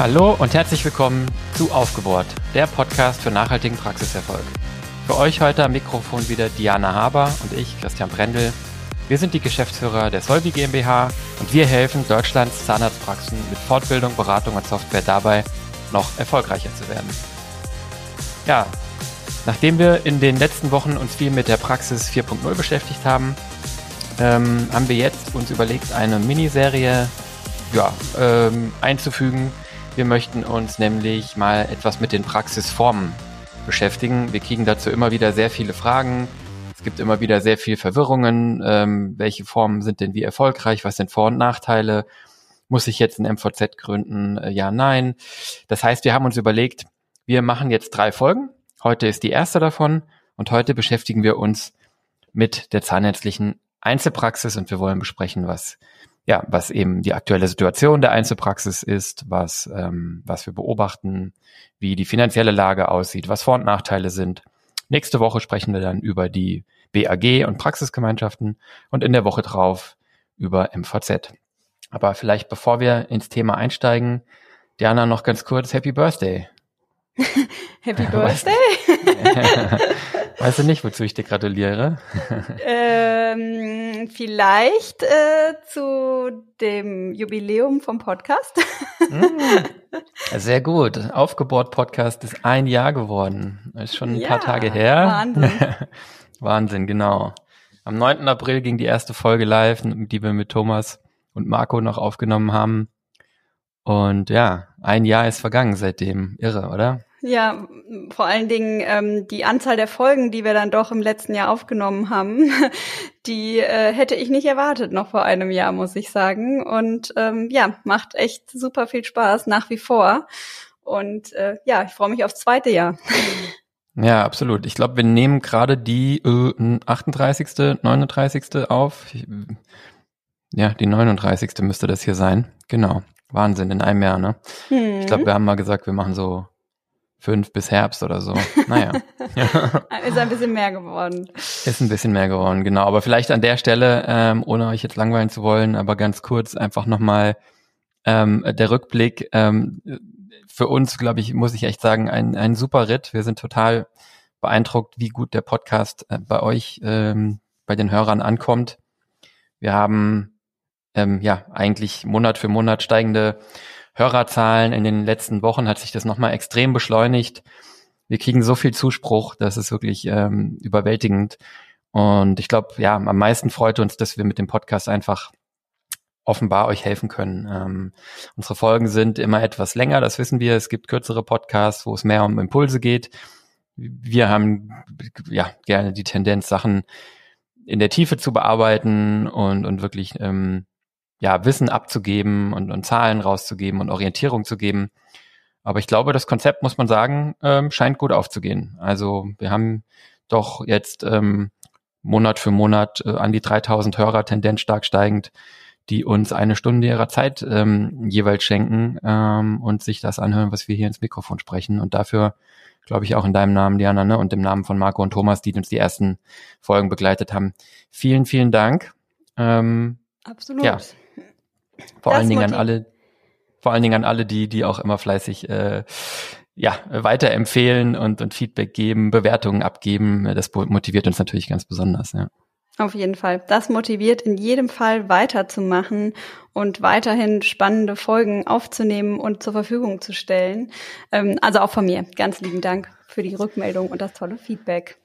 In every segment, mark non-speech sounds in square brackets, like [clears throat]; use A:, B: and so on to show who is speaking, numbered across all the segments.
A: Hallo und herzlich willkommen zu Aufgebohrt, der Podcast für nachhaltigen Praxiserfolg. Für euch heute am Mikrofon wieder Diana Haber und ich, Christian Brendel. Wir sind die Geschäftsführer der Solvi GmbH und wir helfen Deutschlands Zahnarztpraxen mit Fortbildung, Beratung und Software dabei, noch erfolgreicher zu werden. Ja, nachdem wir in den letzten Wochen uns viel mit der Praxis 4.0 beschäftigt haben, ähm, haben wir jetzt uns überlegt, eine Miniserie ja, ähm, einzufügen, wir möchten uns nämlich mal etwas mit den Praxisformen beschäftigen. Wir kriegen dazu immer wieder sehr viele Fragen. Es gibt immer wieder sehr viel Verwirrungen. Ähm, welche Formen sind denn wie erfolgreich? Was sind Vor- und Nachteile? Muss ich jetzt ein MVZ gründen? Äh, ja, nein. Das heißt, wir haben uns überlegt, wir machen jetzt drei Folgen. Heute ist die erste davon und heute beschäftigen wir uns mit der zahnärztlichen Einzelpraxis und wir wollen besprechen, was ja, was eben die aktuelle Situation der Einzelpraxis ist, was, ähm, was wir beobachten, wie die finanzielle Lage aussieht, was Vor- und Nachteile sind. Nächste Woche sprechen wir dann über die BAG und Praxisgemeinschaften und in der Woche drauf über MVZ. Aber vielleicht bevor wir ins Thema einsteigen, Diana noch ganz kurz Happy Birthday. [laughs]
B: Happy [laughs] Birthday? [laughs]
A: Weißt du nicht, wozu ich dir gratuliere?
B: ähm, vielleicht äh, zu dem Jubiläum vom Podcast.
A: mm, sehr gut. Aufgebohrt Podcast ist ein Jahr geworden. Ist schon ein ja, paar Tage her.
B: Wahnsinn. [laughs]
A: Wahnsinn, genau. Am 9. April ging die erste Folge live, die wir mit Thomas und Marco noch aufgenommen haben. Und ja, ein Jahr ist vergangen seitdem. Irre, oder?
B: Ja, vor allen Dingen ähm, die Anzahl der Folgen, die wir dann doch im letzten Jahr aufgenommen haben, [laughs] die äh, hätte ich nicht erwartet noch vor einem Jahr, muss ich sagen. Und ähm, ja, macht echt super viel Spaß nach wie vor. Und äh, ja, ich freue mich aufs zweite Jahr. [laughs]
A: Ja, absolut. Ich glaube, wir nehmen gerade die äh, 38., 39. auf. Ja, die 39. müsste das hier sein. Genau. Wahnsinn, in einem Jahr, ne? Hm. Ich glaube, wir haben mal gesagt, wir machen so fünf bis Herbst oder so. Naja. [laughs]
B: ist ein bisschen mehr geworden.
A: Ist ein bisschen mehr geworden, genau. Aber vielleicht an der Stelle, ähm, ohne euch jetzt langweilen zu wollen, aber ganz kurz einfach nochmal ähm, der Rückblick. Ähm, für uns, glaube ich, muss ich echt sagen, ein, ein super Ritt. Wir sind total beeindruckt, wie gut der Podcast äh, bei euch, ähm, bei den Hörern ankommt. Wir haben ähm, ja eigentlich Monat für Monat steigende Hörerzahlen. In den letzten Wochen hat sich das nochmal extrem beschleunigt. Wir kriegen so viel Zuspruch, das ist wirklich ähm, überwältigend. Und ich glaube, ja, am meisten freut uns, dass wir mit dem Podcast einfach offenbar euch helfen können. Ähm, unsere Folgen sind immer etwas länger, das wissen wir. Es gibt kürzere Podcasts, wo es mehr um Impulse geht. Wir haben ja gerne die Tendenz, Sachen in der Tiefe zu bearbeiten und, und wirklich ähm, ja, Wissen abzugeben und, und Zahlen rauszugeben und Orientierung zu geben. Aber ich glaube, das Konzept, muss man sagen, ähm, scheint gut aufzugehen. Also wir haben doch jetzt ähm, Monat für Monat äh, an die 3000 Hörer, Tendenz stark steigend, die uns eine Stunde ihrer Zeit ähm, jeweils schenken ähm, und sich das anhören, was wir hier ins Mikrofon sprechen. Und dafür, glaube ich, auch in deinem Namen, Diana, ne, und im Namen von Marco und Thomas, die uns die ersten Folgen begleitet haben. Vielen, vielen Dank.
B: Ähm, Absolut. Ja,
A: vor das allen Dingen an alle, vor allen Dingen an alle, die, die auch immer fleißig äh, ja, weiterempfehlen und, und Feedback geben, Bewertungen abgeben. Das motiviert uns natürlich ganz besonders, ja.
B: Auf jeden Fall. Das motiviert in jedem Fall weiterzumachen und weiterhin spannende Folgen aufzunehmen und zur Verfügung zu stellen. Ähm, also auch von mir. Ganz lieben Dank für die Rückmeldung und das tolle Feedback.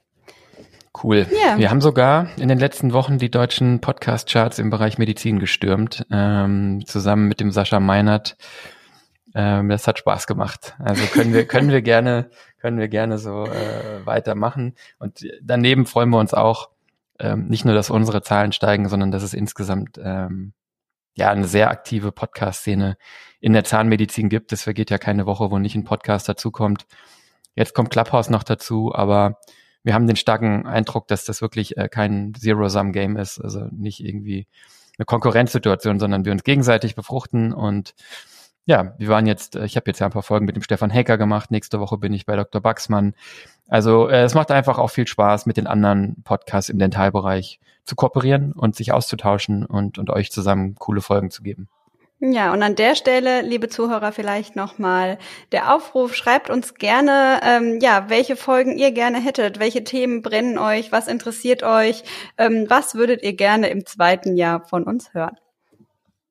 A: Cool. Yeah. Wir haben sogar in den letzten Wochen die deutschen Podcast-Charts im Bereich Medizin gestürmt, ähm, zusammen mit dem Sascha Meinert. Ähm, das hat Spaß gemacht. Also können wir, [laughs] können wir gerne, können wir gerne so äh, weitermachen. Und daneben freuen wir uns auch, ähm, nicht nur, dass unsere Zahlen steigen, sondern dass es insgesamt ähm, ja eine sehr aktive Podcast-Szene in der Zahnmedizin gibt. Es vergeht ja keine Woche, wo nicht ein Podcast dazukommt. Jetzt kommt Clubhouse noch dazu, aber wir haben den starken Eindruck, dass das wirklich äh, kein Zero-Sum-Game ist, also nicht irgendwie eine Konkurrenzsituation, sondern wir uns gegenseitig befruchten und ja, wir waren jetzt, äh, ich habe jetzt ja ein paar Folgen mit dem Stefan Hacker gemacht, nächste Woche bin ich bei Dr. Baxmann. Also äh, es macht einfach auch viel Spaß, mit den anderen Podcasts im Dentalbereich zu kooperieren und sich auszutauschen und, und euch zusammen coole Folgen zu geben.
B: Ja, und an der Stelle, liebe Zuhörer, vielleicht nochmal der Aufruf, schreibt uns gerne, ähm, ja, welche Folgen ihr gerne hättet, welche Themen brennen euch, was interessiert euch, ähm, was würdet ihr gerne im zweiten Jahr von uns hören.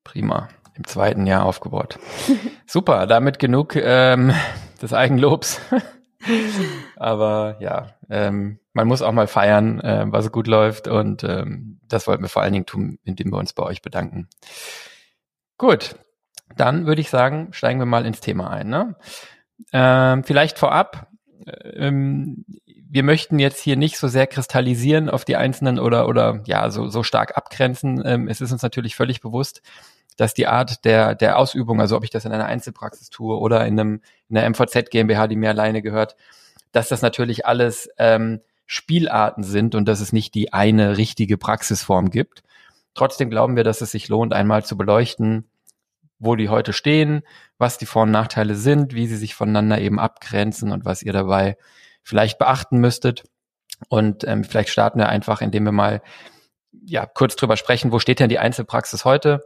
A: Prima, im zweiten Jahr aufgebaut. [laughs] Super, damit genug ähm, [laughs] des Eigenlobs. [laughs] Aber ja, ähm, man muss auch mal feiern, äh, was gut läuft und ähm, das wollten wir vor allen Dingen tun, indem wir uns bei euch bedanken. Gut, dann würde ich sagen, steigen wir mal ins Thema ein. Ne? Ähm, vielleicht vorab, ähm, wir möchten jetzt hier nicht so sehr kristallisieren auf die einzelnen oder oder ja so so stark abgrenzen. Ähm, es ist uns natürlich völlig bewusst, dass die Art der der Ausübung, also ob ich das in einer Einzelpraxis tue oder in einem in einer MVZ GmbH, die mir alleine gehört, dass das natürlich alles ähm, Spielarten sind und dass es nicht die eine richtige Praxisform gibt. Trotzdem glauben wir, dass es sich lohnt, einmal zu beleuchten, wo die heute stehen, was die Vor- und Nachteile sind, wie sie sich voneinander eben abgrenzen und was ihr dabei vielleicht beachten müsstet. Und ähm, vielleicht starten wir einfach, indem wir mal ja kurz drüber sprechen, wo steht denn die Einzelpraxis heute?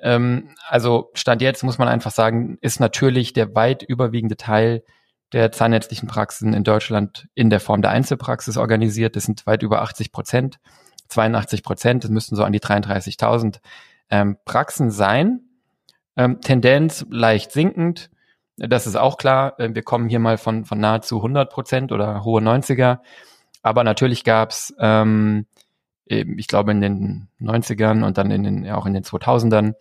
A: Ähm, also Stand jetzt muss man einfach sagen, ist natürlich der weit überwiegende Teil der zahnärztlichen Praxen in Deutschland in der Form der Einzelpraxis organisiert. Das sind weit über 80 Prozent. 82 Prozent, das müssten so an die 33.000 ähm, Praxen sein. Ähm, Tendenz leicht sinkend, das ist auch klar. Ähm, wir kommen hier mal von, von nahezu 100 Prozent oder hohe 90er. Aber natürlich gab es, ähm, ich glaube, in den 90ern und dann in den, auch in den 2000ern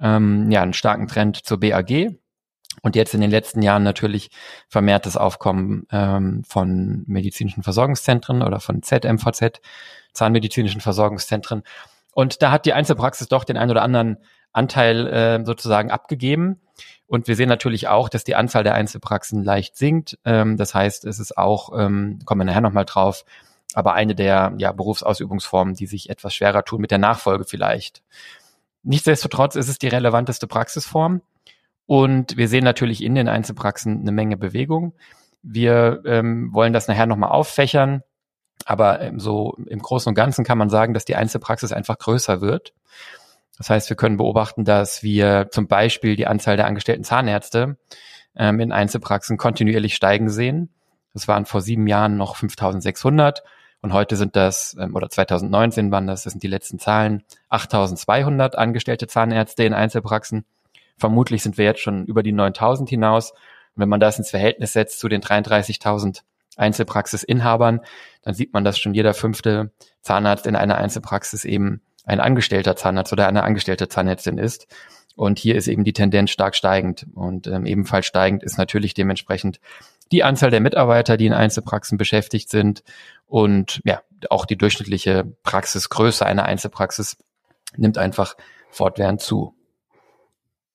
A: ähm, ja, einen starken Trend zur BAG. Und jetzt in den letzten Jahren natürlich vermehrtes Aufkommen ähm, von medizinischen Versorgungszentren oder von ZMVZ, zahnmedizinischen Versorgungszentren. Und da hat die Einzelpraxis doch den einen oder anderen Anteil äh, sozusagen abgegeben. Und wir sehen natürlich auch, dass die Anzahl der Einzelpraxen leicht sinkt. Ähm, das heißt, es ist auch, ähm, kommen wir nachher nochmal drauf, aber eine der ja, Berufsausübungsformen, die sich etwas schwerer tun mit der Nachfolge vielleicht. Nichtsdestotrotz ist es die relevanteste Praxisform. Und wir sehen natürlich in den Einzelpraxen eine Menge Bewegung. Wir ähm, wollen das nachher nochmal auffächern. Aber ähm, so im Großen und Ganzen kann man sagen, dass die Einzelpraxis einfach größer wird. Das heißt, wir können beobachten, dass wir zum Beispiel die Anzahl der angestellten Zahnärzte ähm, in Einzelpraxen kontinuierlich steigen sehen. Das waren vor sieben Jahren noch 5600 und heute sind das, ähm, oder 2019 waren das, das sind die letzten Zahlen, 8200 angestellte Zahnärzte in Einzelpraxen. Vermutlich sind wir jetzt schon über die 9000 hinaus. Und wenn man das ins Verhältnis setzt zu den 33.000 Einzelpraxisinhabern, dann sieht man, dass schon jeder fünfte Zahnarzt in einer Einzelpraxis eben ein angestellter Zahnarzt oder eine angestellte Zahnärztin ist. Und hier ist eben die Tendenz stark steigend. Und ähm, ebenfalls steigend ist natürlich dementsprechend die Anzahl der Mitarbeiter, die in Einzelpraxen beschäftigt sind und ja, auch die durchschnittliche Praxisgröße einer Einzelpraxis nimmt einfach fortwährend zu.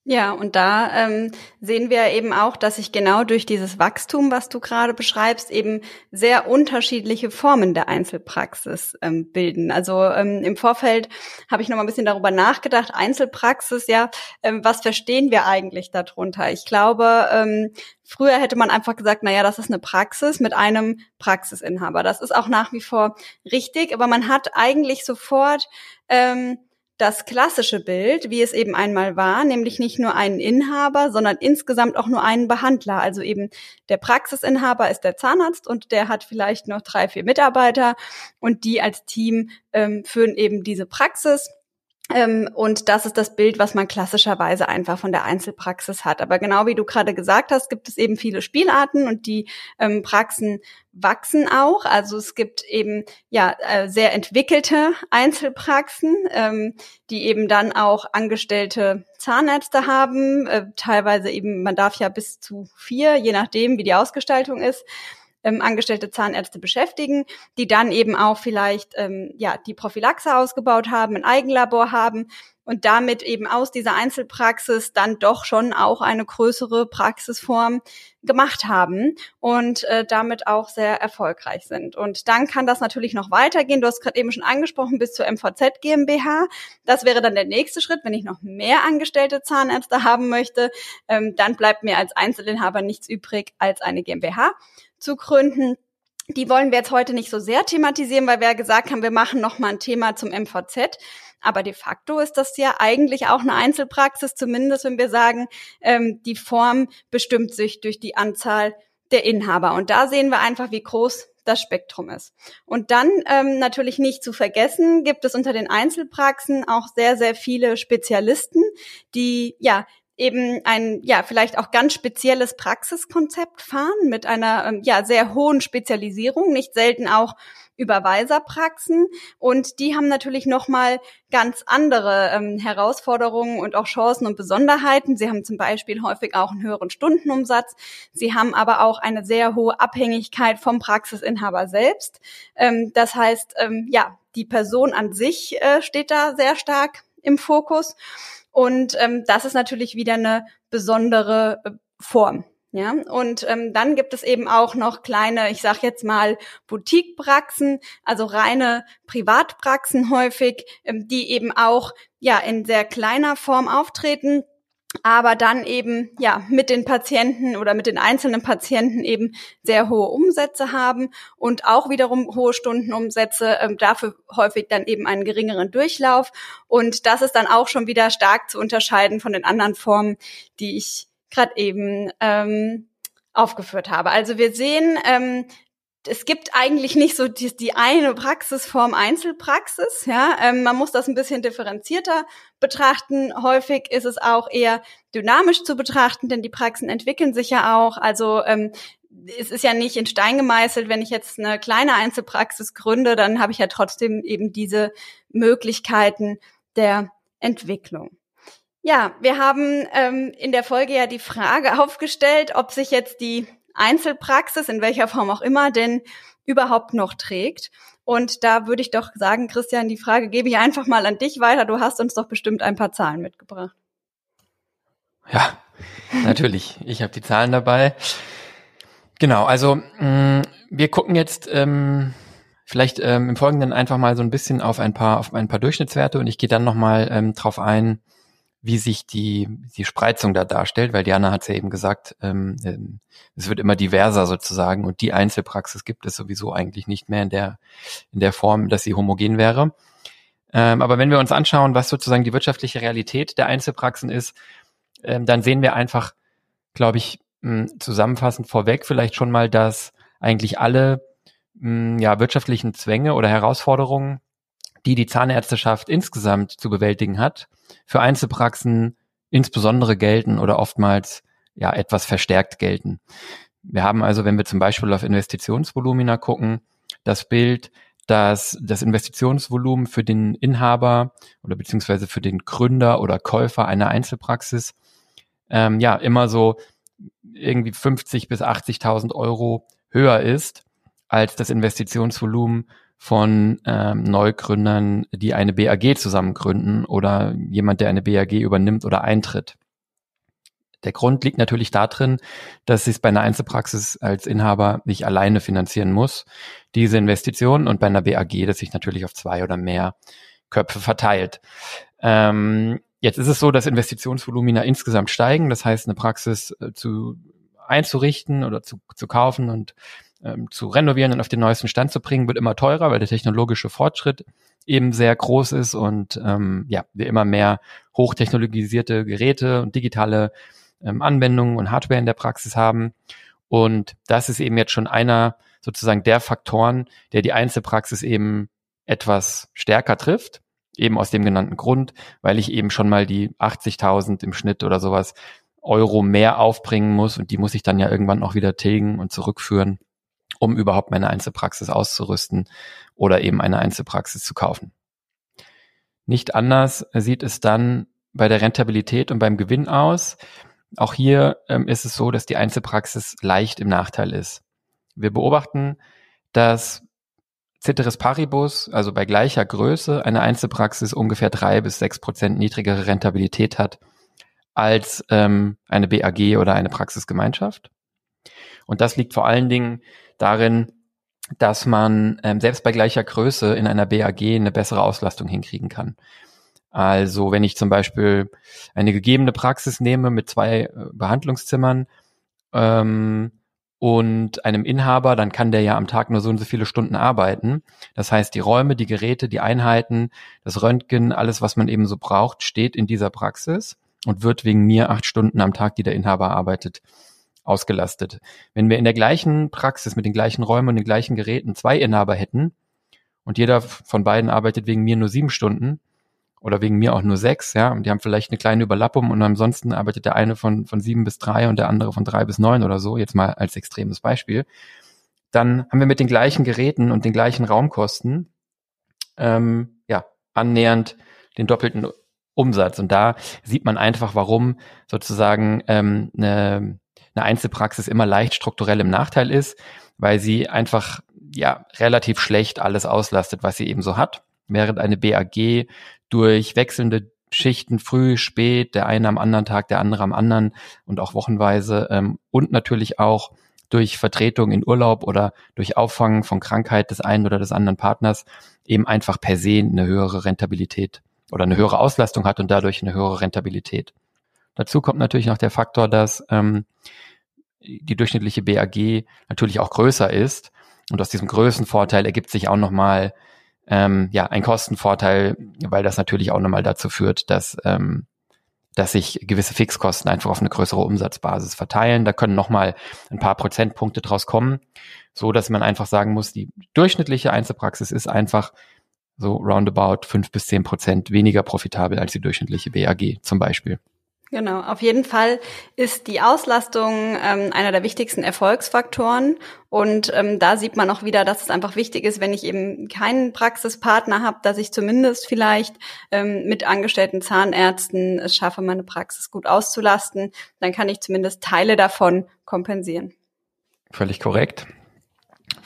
B: Ja, und da ähm, sehen wir eben auch, dass sich genau durch dieses Wachstum, was du gerade beschreibst, eben sehr unterschiedliche Formen der Einzelpraxis ähm, bilden. Also ähm, im Vorfeld habe ich noch mal ein bisschen darüber nachgedacht. Einzelpraxis, ja, ähm, was verstehen wir eigentlich darunter? Ich glaube, ähm, Früher hätte man einfach gesagt, na ja, das ist eine Praxis mit einem Praxisinhaber. Das ist auch nach wie vor richtig, aber man hat eigentlich sofort ähm, das klassische Bild, wie es eben einmal war, nämlich nicht nur einen Inhaber, sondern insgesamt auch nur einen Behandler. Also eben der Praxisinhaber ist der Zahnarzt und der hat vielleicht noch drei, vier Mitarbeiter und die als Team ähm, führen eben diese Praxis. Ähm, und das ist das Bild, was man klassischerweise einfach von der Einzelpraxis hat. Aber genau wie du gerade gesagt hast, gibt es eben viele Spielarten und die ähm, Praxen wachsen auch. Also es gibt eben ja äh, sehr entwickelte Einzelpraxen, ähm, die eben dann auch angestellte Zahnärzte haben. Äh, teilweise eben, man darf ja bis zu vier, je nachdem, wie die Ausgestaltung ist ähm, angestellte Zahnärzte beschäftigen, die dann eben auch vielleicht ähm, ja die Prophylaxe ausgebaut haben, ein Eigenlabor haben und damit eben aus dieser Einzelpraxis dann doch schon auch eine größere Praxisform gemacht haben und äh, damit auch sehr erfolgreich sind. Und dann kann das natürlich noch weitergehen. Du hast gerade eben schon angesprochen, bis zur MVZ GmbH. Das wäre dann der nächste Schritt, wenn ich noch mehr angestellte Zahnärzte haben möchte. Ähm, dann bleibt mir als Einzelinhaber nichts übrig als eine GmbH zu gründen. Die wollen wir jetzt heute nicht so sehr thematisieren, weil wir ja gesagt haben, wir machen noch mal ein Thema zum MVZ. Aber de facto ist das ja eigentlich auch eine Einzelpraxis, zumindest wenn wir sagen, ähm, die Form bestimmt sich durch die Anzahl der Inhaber. Und da sehen wir einfach, wie groß das Spektrum ist. Und dann ähm, natürlich nicht zu vergessen, gibt es unter den Einzelpraxen auch sehr, sehr viele Spezialisten, die ja eben ein, ja, vielleicht auch ganz spezielles Praxiskonzept fahren mit einer, ähm, ja, sehr hohen Spezialisierung, nicht selten auch Überweiserpraxen und die haben natürlich nochmal ganz andere ähm, Herausforderungen und auch Chancen und Besonderheiten. Sie haben zum Beispiel häufig auch einen höheren Stundenumsatz. Sie haben aber auch eine sehr hohe Abhängigkeit vom Praxisinhaber selbst. Ähm, das heißt, ähm, ja, die Person an sich äh, steht da sehr stark im Fokus. Und ähm, das ist natürlich wieder eine besondere äh, Form. Ja, und ähm, dann gibt es eben auch noch kleine, ich sag jetzt mal Boutiquepraxen, also reine Privatpraxen häufig, ähm, die eben auch ja in sehr kleiner Form auftreten, aber dann eben ja mit den Patienten oder mit den einzelnen Patienten eben sehr hohe Umsätze haben und auch wiederum hohe Stundenumsätze, ähm, dafür häufig dann eben einen geringeren Durchlauf und das ist dann auch schon wieder stark zu unterscheiden von den anderen Formen, die ich gerade eben ähm, aufgeführt habe. Also wir sehen, ähm, es gibt eigentlich nicht so die, die eine Praxisform Einzelpraxis. Ja, ähm, man muss das ein bisschen differenzierter betrachten. Häufig ist es auch eher dynamisch zu betrachten, denn die Praxen entwickeln sich ja auch. Also ähm, es ist ja nicht in Stein gemeißelt, wenn ich jetzt eine kleine Einzelpraxis gründe, dann habe ich ja trotzdem eben diese Möglichkeiten der Entwicklung. Ja, wir haben ähm, in der Folge ja die Frage aufgestellt, ob sich jetzt die Einzelpraxis, in welcher Form auch immer, denn überhaupt noch trägt. Und da würde ich doch sagen, Christian, die Frage gebe ich einfach mal an dich weiter. Du hast uns doch bestimmt ein paar Zahlen mitgebracht.
A: Ja, natürlich. Ich habe die Zahlen dabei. Genau, also mh, mm, wir gucken jetzt ähm, vielleicht ähm, im Folgenden einfach mal so ein bisschen auf ein paar auf ein paar Durchschnittswerte und ich gehe dann nochmal ähm, drauf ein, wie sich die, die Spreizung da darstellt, weil Diana hat es ja eben gesagt, ähm, ähm, es wird immer diverser sozusagen und die Einzelpraxis gibt es sowieso eigentlich nicht mehr in der, in der Form, dass sie homogen wäre. Ähm, aber wenn wir uns anschauen, was sozusagen die wirtschaftliche Realität der Einzelpraxen ist, ähm, dann sehen wir einfach, glaube ich, mh, zusammenfassend vorweg vielleicht schon mal, dass eigentlich alle mh, ja, wirtschaftlichen Zwänge oder Herausforderungen, die die Zahnärzteschaft insgesamt zu bewältigen hat, für Einzelpraxen insbesondere gelten oder oftmals ja etwas verstärkt gelten. Wir haben also, wenn wir zum Beispiel auf Investitionsvolumina gucken, das Bild, dass das Investitionsvolumen für den Inhaber oder beziehungsweise für den Gründer oder Käufer einer Einzelpraxis ähm, ja immer so irgendwie 50 bis 80.000 Euro höher ist als das Investitionsvolumen von ähm, Neugründern, die eine BAG zusammen gründen oder jemand, der eine BAG übernimmt oder eintritt. Der Grund liegt natürlich darin, dass es bei einer Einzelpraxis als Inhaber nicht alleine finanzieren muss, diese Investition und bei einer BAG, das sich natürlich auf zwei oder mehr Köpfe verteilt. Ähm, jetzt ist es so, dass Investitionsvolumina insgesamt steigen, das heißt, eine Praxis äh, zu einzurichten oder zu, zu kaufen und ähm, zu renovieren und auf den neuesten Stand zu bringen, wird immer teurer, weil der technologische Fortschritt eben sehr groß ist und ähm, ja, wir immer mehr hochtechnologisierte Geräte und digitale ähm, Anwendungen und Hardware in der Praxis haben. Und das ist eben jetzt schon einer sozusagen der Faktoren, der die Einzelpraxis eben etwas stärker trifft. Eben aus dem genannten Grund, weil ich eben schon mal die 80.000 im Schnitt oder sowas Euro mehr aufbringen muss und die muss ich dann ja irgendwann auch wieder tilgen und zurückführen um überhaupt meine Einzelpraxis auszurüsten oder eben eine Einzelpraxis zu kaufen. Nicht anders sieht es dann bei der Rentabilität und beim Gewinn aus. Auch hier ähm, ist es so, dass die Einzelpraxis leicht im Nachteil ist. Wir beobachten, dass Ceteris Paribus, also bei gleicher Größe, eine Einzelpraxis ungefähr drei bis sechs Prozent niedrigere Rentabilität hat als ähm, eine BAG oder eine Praxisgemeinschaft. Und das liegt vor allen Dingen darin, dass man ähm, selbst bei gleicher Größe in einer BAG eine bessere Auslastung hinkriegen kann. Also wenn ich zum Beispiel eine gegebene Praxis nehme mit zwei äh, Behandlungszimmern ähm, und einem Inhaber, dann kann der ja am Tag nur so und so viele Stunden arbeiten. Das heißt, die Räume, die Geräte, die Einheiten, das Röntgen, alles, was man eben so braucht, steht in dieser Praxis und wird wegen mir acht Stunden am Tag, die der Inhaber arbeitet, ausgelastet. Wenn wir in der gleichen Praxis mit den gleichen Räumen und den gleichen Geräten zwei Inhaber hätten und jeder von beiden arbeitet wegen mir nur sieben Stunden, oder wegen mir auch nur sechs, ja, und die haben vielleicht eine kleine Überlappung und ansonsten arbeitet der eine von, von sieben bis drei und der andere von drei bis neun oder so, jetzt mal als extremes Beispiel, dann haben wir mit den gleichen Geräten und den gleichen Raumkosten ähm, ja annähernd den doppelten Umsatz. Und da sieht man einfach, warum sozusagen ähm, eine, eine Einzelpraxis immer leicht strukturell im Nachteil ist, weil sie einfach ja relativ schlecht alles auslastet, was sie eben so hat während eine BAG durch wechselnde Schichten früh, spät, der eine am anderen Tag, der andere am anderen und auch wochenweise ähm, und natürlich auch durch Vertretung in Urlaub oder durch Auffangen von Krankheit des einen oder des anderen Partners eben einfach per se eine höhere Rentabilität oder eine höhere Auslastung hat und dadurch eine höhere Rentabilität. Dazu kommt natürlich noch der Faktor, dass ähm, die durchschnittliche BAG natürlich auch größer ist und aus diesem Größenvorteil ergibt sich auch nochmal ähm, ja, ein Kostenvorteil, weil das natürlich auch nochmal dazu führt, dass, ähm, dass sich gewisse Fixkosten einfach auf eine größere Umsatzbasis verteilen. Da können nochmal ein paar Prozentpunkte draus kommen, so dass man einfach sagen muss, die durchschnittliche Einzelpraxis ist einfach so roundabout fünf bis zehn Prozent weniger profitabel als die durchschnittliche BAG zum Beispiel.
B: Genau, auf jeden Fall ist die Auslastung ähm, einer der wichtigsten Erfolgsfaktoren. Und ähm, da sieht man auch wieder, dass es einfach wichtig ist, wenn ich eben keinen Praxispartner habe, dass ich zumindest vielleicht ähm, mit angestellten Zahnärzten es schaffe, meine Praxis gut auszulasten. Dann kann ich zumindest Teile davon kompensieren.
A: Völlig korrekt.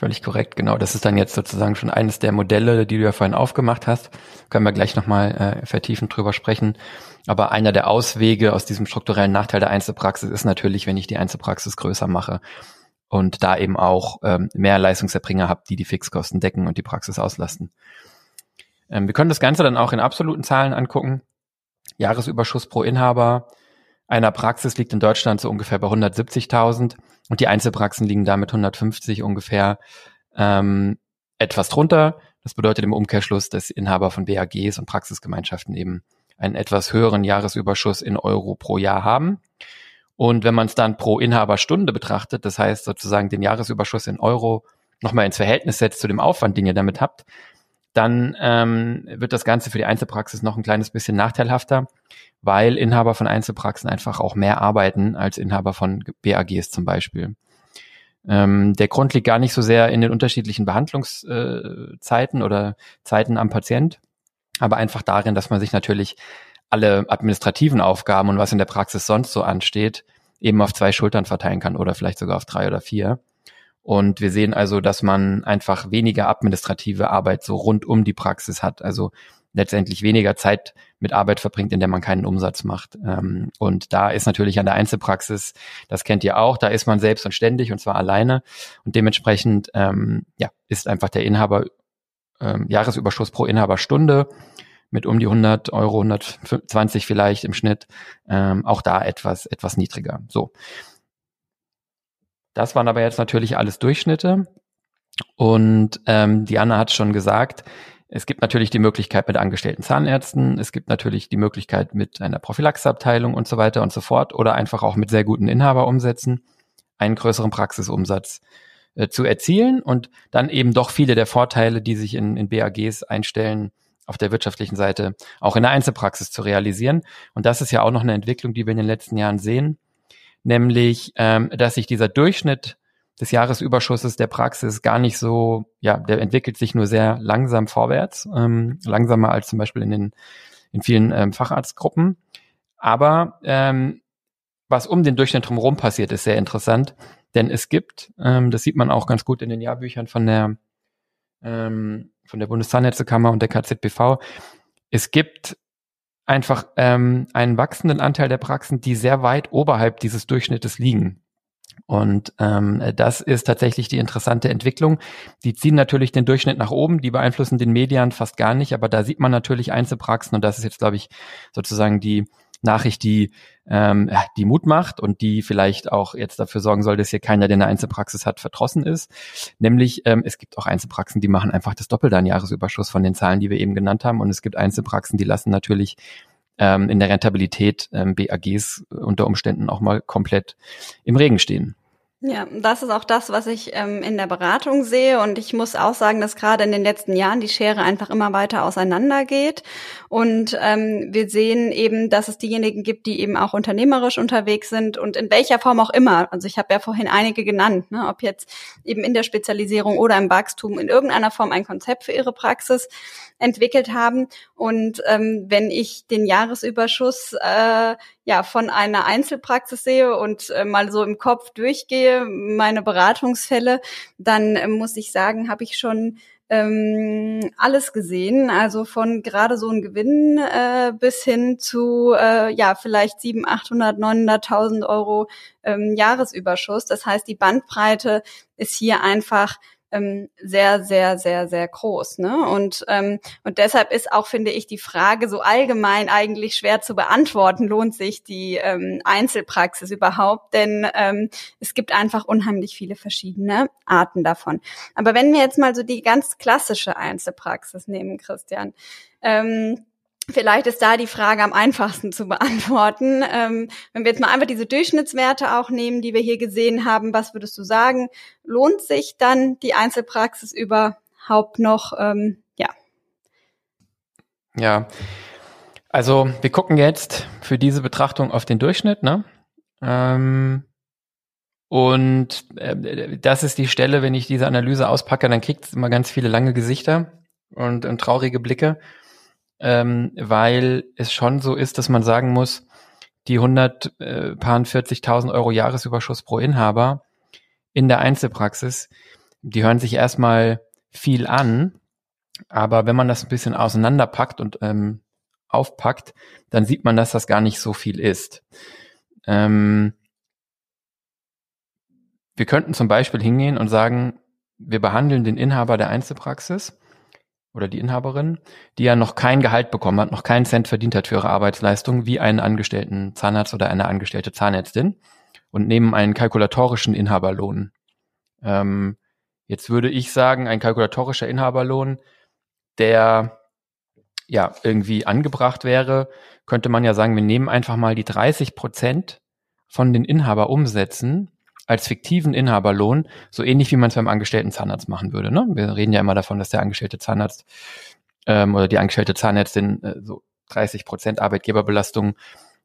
A: Völlig korrekt, genau. Das ist dann jetzt sozusagen schon eines der Modelle, die du ja vorhin aufgemacht hast. Können wir gleich nochmal äh, vertiefend drüber sprechen. Aber einer der Auswege aus diesem strukturellen Nachteil der Einzelpraxis ist natürlich, wenn ich die Einzelpraxis größer mache und da eben auch ähm, mehr Leistungserbringer habe, die die Fixkosten decken und die Praxis auslasten. Ähm, wir können das Ganze dann auch in absoluten Zahlen angucken. Jahresüberschuss pro Inhaber einer Praxis liegt in Deutschland so ungefähr bei 170.000 und die Einzelpraxen liegen damit 150 ungefähr ähm, etwas drunter. Das bedeutet im Umkehrschluss, dass Inhaber von BAGs und Praxisgemeinschaften eben einen etwas höheren Jahresüberschuss in Euro pro Jahr haben. Und wenn man es dann pro Inhaberstunde betrachtet, das heißt sozusagen den Jahresüberschuss in Euro nochmal ins Verhältnis setzt zu dem Aufwand, den ihr damit habt, dann ähm, wird das Ganze für die Einzelpraxis noch ein kleines bisschen nachteilhafter, weil Inhaber von Einzelpraxen einfach auch mehr arbeiten als Inhaber von BAGs zum Beispiel. Ähm, der Grund liegt gar nicht so sehr in den unterschiedlichen Behandlungszeiten äh, oder Zeiten am Patient, aber einfach darin, dass man sich natürlich alle administrativen Aufgaben und was in der Praxis sonst so ansteht, eben auf zwei Schultern verteilen kann oder vielleicht sogar auf drei oder vier. Und wir sehen also, dass man einfach weniger administrative Arbeit so rund um die Praxis hat. Also letztendlich weniger Zeit mit Arbeit verbringt, in der man keinen Umsatz macht. Ähm, und da ist natürlich an der Einzelpraxis, das kennt ihr auch, da ist man selbst und ständig und zwar alleine. Und dementsprechend ähm, ja, ist einfach der Inhaber ähm, Jahresüberschuss pro Inhaberstunde mit um die 100 Euro, 120 vielleicht im Schnitt, auch da etwas, etwas niedriger. So. Das waren aber jetzt natürlich alles Durchschnitte. Und ähm, die Anna hat schon gesagt, es gibt natürlich die Möglichkeit mit angestellten Zahnärzten, es gibt natürlich die Möglichkeit mit einer Prophylaxeabteilung und so weiter und so fort oder einfach auch mit sehr guten Inhaberumsätzen einen größeren Praxisumsatz äh, zu erzielen und dann eben doch viele der Vorteile, die sich in, in BAGs einstellen, auf der wirtschaftlichen Seite auch in der Einzelpraxis zu realisieren. Und das ist ja auch noch eine Entwicklung, die wir in den letzten Jahren sehen, nämlich ähm, dass sich dieser Durchschnitt des Jahresüberschusses der Praxis gar nicht so, ja, der entwickelt sich nur sehr langsam vorwärts, ähm, langsamer als zum Beispiel in den in vielen ähm, Facharztgruppen. Aber ähm, was um den Durchschnitt drumherum passiert, ist sehr interessant, denn es gibt, ähm, das sieht man auch ganz gut in den Jahrbüchern von der ähm, von der Bundeszahnärztekammer und der KZBV, es gibt einfach ähm, einen wachsenden Anteil der Praxen, die sehr weit oberhalb dieses Durchschnittes liegen. Und ähm, das ist tatsächlich die interessante Entwicklung. Die ziehen natürlich den Durchschnitt nach oben, die beeinflussen den Medien fast gar nicht, aber da sieht man natürlich Einzelpraxen und das ist jetzt, glaube ich, sozusagen die Nachricht, die, ähm, die Mut macht und die vielleicht auch jetzt dafür sorgen soll, dass hier keiner, der eine Einzelpraxis hat, verdrossen ist. Nämlich, ähm, es gibt auch Einzelpraxen, die machen einfach das Doppelte an Jahresüberschuss von den Zahlen, die wir eben genannt haben. Und es gibt Einzelpraxen, die lassen natürlich ähm, in der Rentabilität ähm, BAGs unter Umständen auch mal komplett im Regen stehen.
B: Ja, das ist auch das, was ich ähm, in der Beratung sehe. Und ich muss auch sagen, dass gerade in den letzten Jahren die Schere einfach immer weiter auseinandergeht. Und ähm, wir sehen eben, dass es diejenigen gibt, die eben auch unternehmerisch unterwegs sind und in welcher Form auch immer. Also ich habe ja vorhin einige genannt, ne, ob jetzt eben in der Spezialisierung oder im Wachstum in irgendeiner Form ein Konzept für ihre Praxis entwickelt haben. Und ähm, wenn ich den Jahresüberschuss äh, ja von einer Einzelpraxis sehe und äh, mal so im Kopf durchgehe, meine Beratungsfälle, dann äh, muss ich sagen, habe ich schon ähm, alles gesehen, also von gerade so ein Gewinn äh, bis hin zu äh, ja vielleicht 7, 800, 900.000 Euro ähm, Jahresüberschuss. Das heißt, die Bandbreite ist hier einfach ähm, sehr, sehr, sehr, sehr groß. Ne? Und, ähm, und deshalb ist auch, finde ich, die Frage so allgemein eigentlich schwer zu beantworten, lohnt sich die ähm, Einzelpraxis überhaupt? Denn ähm, es gibt einfach unheimlich viele verschiedene Arten davon. Aber wenn wir jetzt mal so die ganz klassische Einzelpraxis nehmen, Christian, ähm, Vielleicht ist da die Frage am einfachsten zu beantworten. Ähm, wenn wir jetzt mal einfach diese Durchschnittswerte auch nehmen, die wir hier gesehen haben, was würdest du sagen? Lohnt sich dann die Einzelpraxis überhaupt noch? Ähm, ja.
A: Ja. Also wir gucken jetzt für diese Betrachtung auf den Durchschnitt, ne? Ähm, und äh, das ist die Stelle, wenn ich diese Analyse auspacke, dann kriegt es immer ganz viele lange Gesichter und, und traurige Blicke ähm, weil es schon so ist, dass man sagen muss, die 140.000 äh, Euro Jahresüberschuss pro Inhaber in der Einzelpraxis, die hören sich erstmal viel an, aber wenn man das ein bisschen auseinanderpackt und ähm, aufpackt, dann sieht man, dass das gar nicht so viel ist. Ähm, wir könnten zum Beispiel hingehen und sagen, wir behandeln den Inhaber der Einzelpraxis oder die Inhaberin, die ja noch kein Gehalt bekommen hat, noch keinen Cent verdient hat für ihre Arbeitsleistung, wie einen angestellten Zahnarzt oder eine angestellte Zahnärztin und nehmen einen kalkulatorischen Inhaberlohn. Ähm, jetzt würde ich sagen, ein kalkulatorischer Inhaberlohn, der ja irgendwie angebracht wäre, könnte man ja sagen, wir nehmen einfach mal die 30 Prozent von den Inhaberumsätzen als fiktiven Inhaberlohn, so ähnlich wie man es beim angestellten Zahnarzt machen würde. Ne? Wir reden ja immer davon, dass der angestellte Zahnarzt ähm, oder die angestellte Zahnärztin äh, so 30 Prozent Arbeitgeberbelastung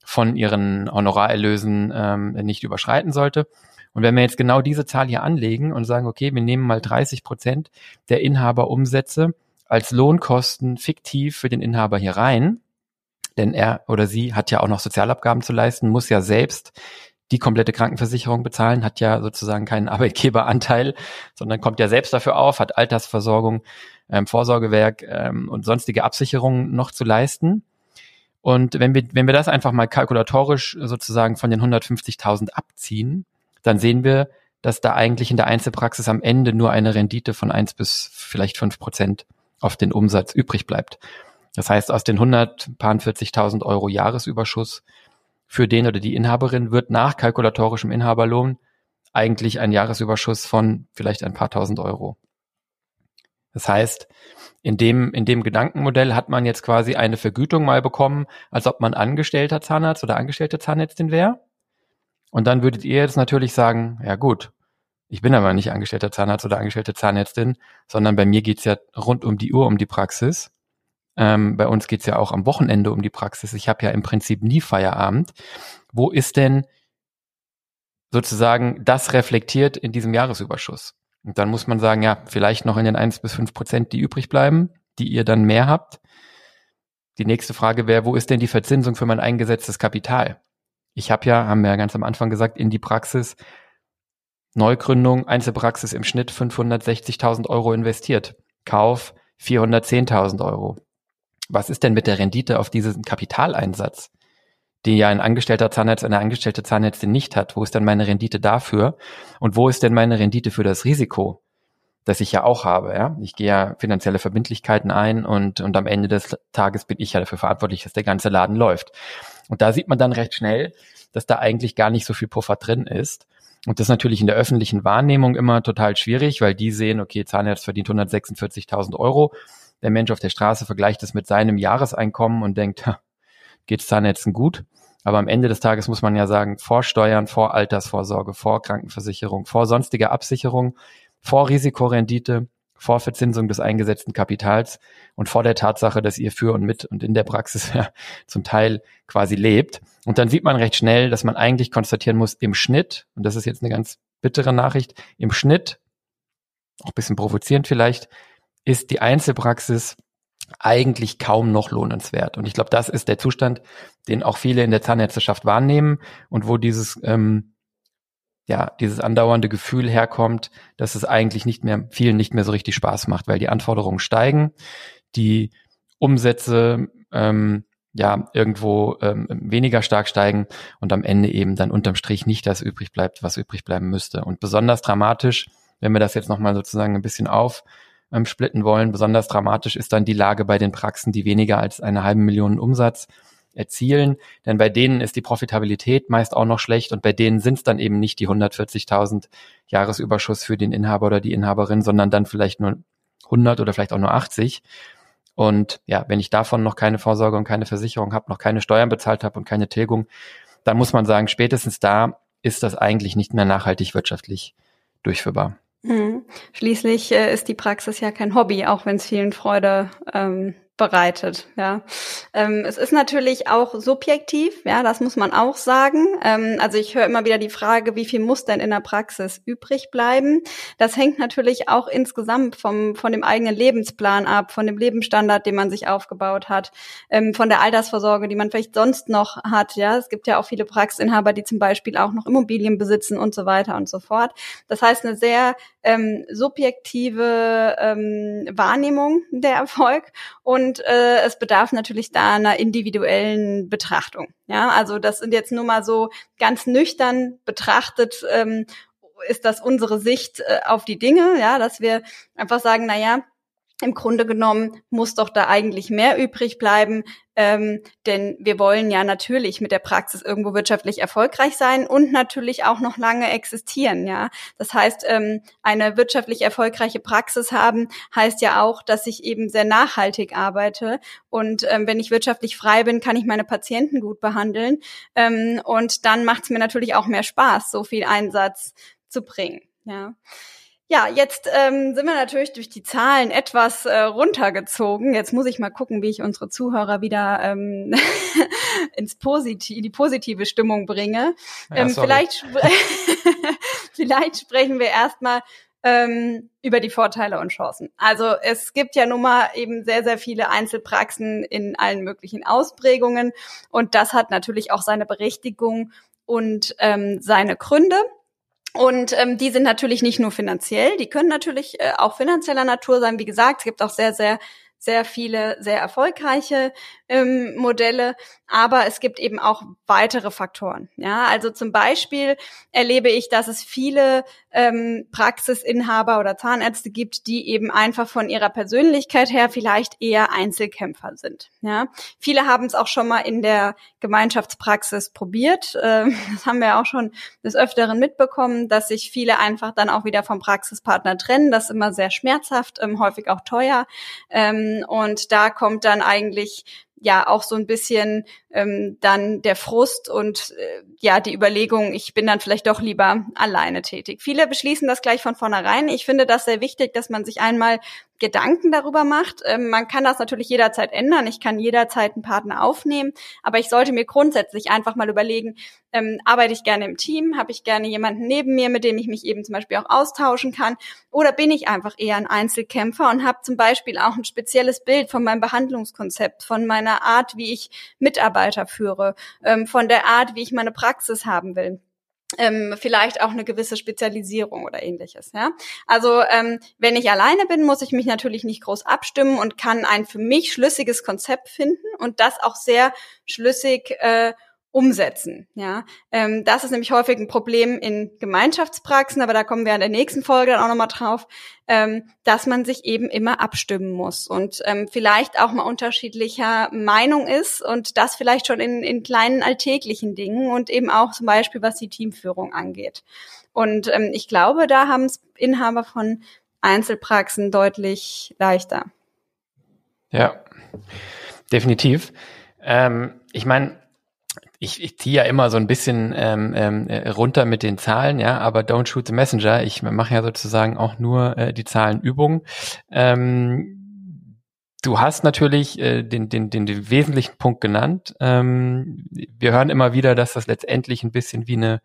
A: von ihren Honorarerlösen ähm, nicht überschreiten sollte. Und wenn wir jetzt genau diese Zahl hier anlegen und sagen, okay, wir nehmen mal 30 Prozent der Inhaberumsätze als Lohnkosten fiktiv für den Inhaber hier rein, denn er oder sie hat ja auch noch Sozialabgaben zu leisten, muss ja selbst die komplette Krankenversicherung bezahlen, hat ja sozusagen keinen [laughs] Arbeitgeberanteil, sondern kommt ja selbst dafür auf, hat Altersversorgung, ähm, Vorsorgewerk ähm, und sonstige Absicherungen noch zu leisten. Und wenn wir, wenn wir das einfach mal kalkulatorisch sozusagen von den 150.000 abziehen, dann sehen wir, dass da eigentlich in der Einzelpraxis am Ende nur eine Rendite von eins bis vielleicht fünf Prozent auf den Umsatz übrig bleibt. Das heißt, aus den 140.000 Euro Jahresüberschuss für den oder die Inhaberin wird nach kalkulatorischem Inhaberlohn eigentlich ein Jahresüberschuss von vielleicht ein paar tausend Euro. Das heißt, in dem, in dem Gedankenmodell hat man jetzt quasi eine Vergütung mal bekommen, als ob man angestellter Zahnarzt oder angestellte Zahnärztin wäre. Und dann würdet ihr jetzt natürlich sagen, ja gut, ich bin aber nicht angestellter Zahnarzt oder angestellte Zahnärztin, sondern bei mir geht's ja rund um die Uhr um die Praxis. Ähm, bei uns geht's ja auch am Wochenende um die Praxis. Ich habe ja im Prinzip nie Feierabend. Wo ist denn sozusagen das reflektiert in diesem Jahresüberschuss? Und dann muss man sagen, ja, vielleicht noch in den eins bis fünf Prozent, die übrig bleiben, die ihr dann mehr habt. Die nächste Frage wäre, wo ist denn die Verzinsung für mein eingesetztes Kapital? Ich habe ja, haben wir ja ganz am Anfang gesagt, in die Praxis Neugründung, Einzelpraxis im Schnitt 560.000 Euro investiert. Kauf 410.000 Euro was ist denn mit der Rendite auf diesen Kapitaleinsatz, die ja ein angestellter Zahnarzt, eine angestellte Zahnärztin nicht hat? Wo ist denn meine Rendite dafür? Und wo ist denn meine Rendite für das Risiko, das ich ja auch habe? Ja? Ich gehe ja finanzielle Verbindlichkeiten ein und, und am Ende des Tages bin ich ja dafür verantwortlich, dass der ganze Laden läuft. Und da sieht man dann recht schnell, dass da eigentlich gar nicht so viel Puffer drin ist. Und das ist natürlich in der öffentlichen Wahrnehmung immer total schwierig, weil die sehen, okay, Zahnarzt verdient 146.000 Euro. Der Mensch auf der Straße vergleicht es mit seinem Jahreseinkommen und denkt, geht es Zahnärzten gut? Aber am Ende des Tages muss man ja sagen, vor Steuern, vor Altersvorsorge, vor Krankenversicherung, vor sonstiger Absicherung, vor Risikorendite, vor Verzinsung des eingesetzten Kapitals und vor der Tatsache, dass ihr für und mit und in der Praxis [laughs] ja zum Teil quasi lebt. Und dann sieht man recht schnell, dass man eigentlich konstatieren muss, im Schnitt, und das ist jetzt eine ganz bittere Nachricht, im Schnitt, auch bisschen provozierend vielleicht, ist die Einzelpraxis eigentlich kaum noch lohnenswert. Und ich glaube, das ist der Zustand, den auch viele in der Zahnärzteschaft wahrnehmen und wo dieses ähm, ja, dieses andauernde Gefühl herkommt, dass es eigentlich nicht mehr, vielen nicht mehr so richtig Spaß macht, weil die Anforderungen steigen, die Umsätze ähm, ja irgendwo ähm, weniger stark steigen und am Ende eben dann unterm Strich nicht das übrig bleibt, was übrig bleiben müsste. Und besonders dramatisch, wenn wir das jetzt nochmal sozusagen ein bisschen aufsplitten wollen, besonders dramatisch ist dann die Lage bei den Praxen, die weniger als eine halbe Million Umsatz erzielen, denn bei denen ist die Profitabilität meist auch noch schlecht und bei denen sind es dann eben nicht die 140.000 Jahresüberschuss für den Inhaber oder die Inhaberin, sondern dann vielleicht nur 100 oder vielleicht auch nur 80. Und ja, wenn ich davon noch keine Vorsorge und keine Versicherung habe, noch keine Steuern bezahlt habe und keine Tilgung, dann muss man sagen, spätestens da ist das eigentlich nicht mehr nachhaltig wirtschaftlich durchführbar.
B: Mhm. Schließlich äh, ist die Praxis ja kein Hobby, auch wenn es vielen Freude ähm, bereitet. Ja, ähm, es ist natürlich auch subjektiv. Ja, das muss man auch sagen. Ähm, also ich höre immer wieder die Frage, wie viel muss denn in der Praxis übrig bleiben? Das hängt natürlich auch insgesamt vom von dem eigenen Lebensplan ab, von dem Lebensstandard, den man sich aufgebaut hat, ähm, von der Altersvorsorge, die man vielleicht sonst noch hat. Ja, es gibt ja auch viele Praxisinhaber, die zum Beispiel auch noch Immobilien besitzen und so weiter und so fort. Das heißt, eine sehr ähm, subjektive ähm, Wahrnehmung der Erfolg und äh, es bedarf natürlich da einer individuellen Betrachtung. Ja, also das sind jetzt nur mal so ganz nüchtern betrachtet ähm, ist das unsere Sicht äh, auf die Dinge, ja, dass wir einfach sagen, na ja, im Grunde genommen muss doch da eigentlich mehr übrig bleiben, ähm, denn wir wollen ja natürlich mit der Praxis irgendwo wirtschaftlich erfolgreich sein und natürlich auch noch lange existieren. Ja, das heißt, ähm, eine wirtschaftlich erfolgreiche Praxis haben heißt ja auch, dass ich eben sehr nachhaltig arbeite und ähm, wenn ich wirtschaftlich frei bin, kann ich meine Patienten gut behandeln ähm, und dann macht es mir natürlich auch mehr Spaß, so viel Einsatz zu bringen. Ja. Ja, jetzt ähm, sind wir natürlich durch die Zahlen etwas äh, runtergezogen. Jetzt muss ich mal gucken, wie ich unsere Zuhörer wieder ähm, [laughs] ins Positiv, die positive Stimmung bringe. Ja, ähm, vielleicht, [laughs] vielleicht sprechen wir erstmal ähm, über die Vorteile und Chancen. Also es gibt ja nun mal eben sehr, sehr viele Einzelpraxen in allen möglichen Ausprägungen und das hat natürlich auch seine Berechtigung und ähm, seine Gründe. Und ähm, die sind natürlich nicht nur finanziell, die können natürlich äh, auch finanzieller Natur sein. Wie gesagt, es gibt auch sehr, sehr sehr viele sehr erfolgreiche ähm, Modelle, aber es gibt eben auch weitere Faktoren. Ja, also zum Beispiel erlebe ich, dass es viele ähm, Praxisinhaber oder Zahnärzte gibt, die eben einfach von ihrer Persönlichkeit her vielleicht eher Einzelkämpfer sind. Ja, viele haben es auch schon mal in der Gemeinschaftspraxis probiert. Ähm, [laughs] das haben wir auch schon des Öfteren mitbekommen, dass sich viele einfach dann auch wieder vom Praxispartner trennen. Das ist immer sehr schmerzhaft, ähm, häufig auch teuer. Ähm, und da kommt dann eigentlich ja auch so ein bisschen ähm, dann der Frust und äh, ja die Überlegung, ich bin dann vielleicht doch lieber alleine tätig. Viele beschließen das gleich von vornherein. Ich finde das sehr wichtig, dass man sich einmal Gedanken darüber macht. Ähm, man kann das natürlich jederzeit ändern. Ich kann jederzeit einen Partner aufnehmen, aber ich sollte mir grundsätzlich einfach mal überlegen, ähm, arbeite ich gerne im Team, habe ich gerne jemanden neben mir, mit dem ich mich eben zum Beispiel auch austauschen kann, oder bin ich einfach eher ein Einzelkämpfer und habe zum Beispiel auch ein spezielles Bild von meinem Behandlungskonzept, von meiner Art, wie ich Mitarbeiter führe, ähm, von der Art, wie ich meine Praxis haben will ähm, vielleicht auch eine gewisse Spezialisierung oder ähnliches. Ja? Also ähm, wenn ich alleine bin, muss ich mich natürlich nicht groß abstimmen und kann ein für mich schlüssiges Konzept finden und das auch sehr schlüssig äh, umsetzen. Ja, ähm, das ist nämlich häufig ein Problem in Gemeinschaftspraxen, aber da kommen wir in der nächsten Folge dann auch nochmal drauf, ähm, dass man sich eben immer abstimmen muss und ähm, vielleicht auch mal unterschiedlicher Meinung ist und das vielleicht schon in, in kleinen alltäglichen Dingen und eben auch zum Beispiel was die Teamführung angeht. Und ähm, ich glaube, da haben es Inhaber von Einzelpraxen deutlich leichter.
A: Ja, definitiv. Ähm, ich meine, ich, ich ziehe ja immer so ein bisschen ähm, ähm, äh, runter mit den Zahlen, ja, aber don't shoot the messenger. Ich mache ja sozusagen auch nur äh, die Zahlenübung. Ähm, du hast natürlich äh, den, den, den, den wesentlichen Punkt genannt. Ähm, wir hören immer wieder, dass das letztendlich ein bisschen wie eine,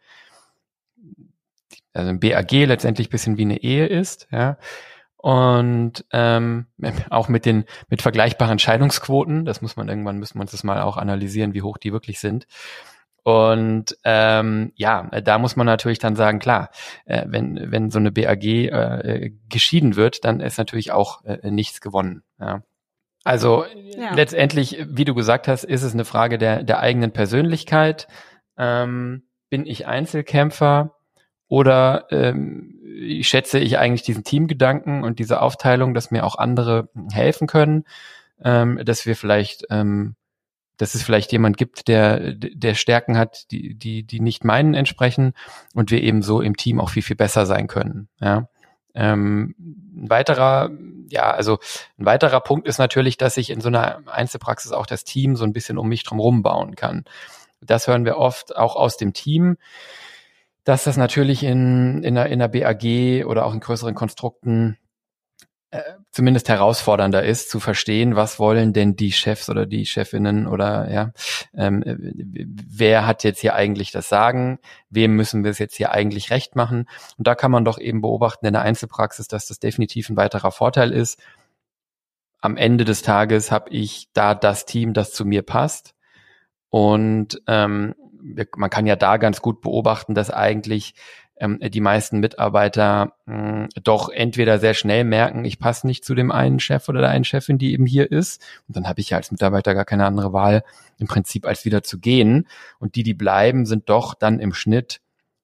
A: also ein BAG letztendlich ein bisschen wie eine Ehe ist, ja und ähm, auch mit den mit vergleichbaren Scheidungsquoten. Das muss man irgendwann müssen wir uns das mal auch analysieren, wie hoch die wirklich sind. Und ähm, ja, da muss man natürlich dann sagen, klar, äh, wenn wenn so eine BAG äh, geschieden wird, dann ist natürlich auch äh, nichts gewonnen. Ja. Also ja. letztendlich, wie du gesagt hast, ist es eine Frage der der eigenen Persönlichkeit. Ähm, bin ich Einzelkämpfer oder ähm, schätze ich eigentlich diesen Teamgedanken und diese Aufteilung, dass mir auch andere helfen können, ähm, dass wir vielleicht, ähm, dass es vielleicht jemand gibt, der, der Stärken hat, die, die, die nicht meinen entsprechen und wir eben so im Team auch viel, viel besser sein können. Ja. Ähm, ein weiterer, ja, also ein weiterer Punkt ist natürlich, dass ich in so einer Einzelpraxis auch das Team so ein bisschen um mich drum bauen kann. Das hören wir oft auch aus dem Team dass das natürlich in, in, einer, in einer BAG oder auch in größeren Konstrukten äh, zumindest herausfordernder ist, zu verstehen, was wollen denn die Chefs oder die Chefinnen oder ja, ähm, wer hat jetzt hier eigentlich das Sagen, wem müssen wir es jetzt hier eigentlich recht machen. Und da kann man doch eben beobachten in der Einzelpraxis, dass das definitiv ein weiterer Vorteil ist. Am Ende des Tages habe ich da das Team, das zu mir passt. Und ähm, man kann ja da ganz gut beobachten, dass eigentlich ähm, die meisten Mitarbeiter mh, doch entweder sehr schnell merken, ich passe nicht zu dem einen Chef oder der einen Chefin, die eben hier ist. Und dann habe ich ja als Mitarbeiter gar keine andere Wahl, im Prinzip als wieder zu gehen. Und die, die bleiben, sind doch dann im Schnitt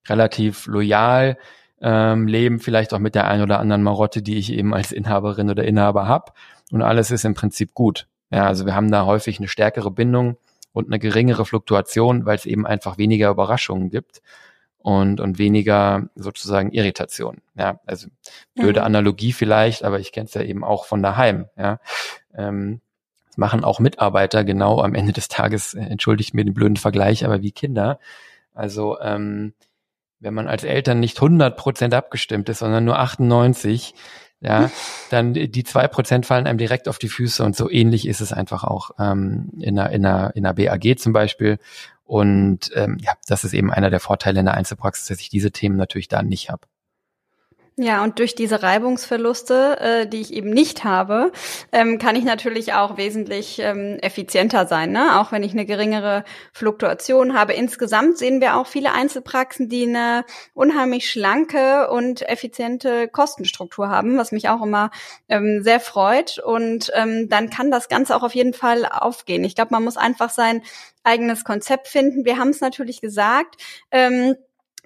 A: relativ loyal, ähm, leben vielleicht auch mit der einen oder anderen Marotte, die ich eben als Inhaberin oder Inhaber habe. Und alles ist im Prinzip gut. Ja, also wir haben da häufig eine stärkere Bindung und eine geringere Fluktuation, weil es eben einfach weniger Überraschungen gibt und, und weniger sozusagen Irritation. Ja, also blöde mhm. Analogie vielleicht, aber ich kenne es ja eben auch von daheim. Ja, ähm, das machen auch Mitarbeiter genau am Ende des Tages, äh, entschuldigt mir den blöden Vergleich, aber wie Kinder. Also ähm, wenn man als Eltern nicht 100 Prozent abgestimmt ist, sondern nur 98, ja, dann die zwei Prozent fallen einem direkt auf die Füße und so ähnlich ist es einfach auch ähm, in, einer, in, einer, in einer BAG zum Beispiel. Und ähm, ja, das ist eben einer der Vorteile in der Einzelpraxis, dass ich diese Themen natürlich da nicht habe.
B: Ja, und durch diese Reibungsverluste, äh, die ich eben nicht habe, ähm, kann ich natürlich auch wesentlich ähm, effizienter sein, ne? auch wenn ich eine geringere Fluktuation habe. Insgesamt sehen wir auch viele Einzelpraxen, die eine unheimlich schlanke und effiziente Kostenstruktur haben, was mich auch immer ähm, sehr freut. Und ähm, dann kann das Ganze auch auf jeden Fall aufgehen. Ich glaube, man muss einfach sein eigenes Konzept finden. Wir haben es natürlich gesagt. Ähm,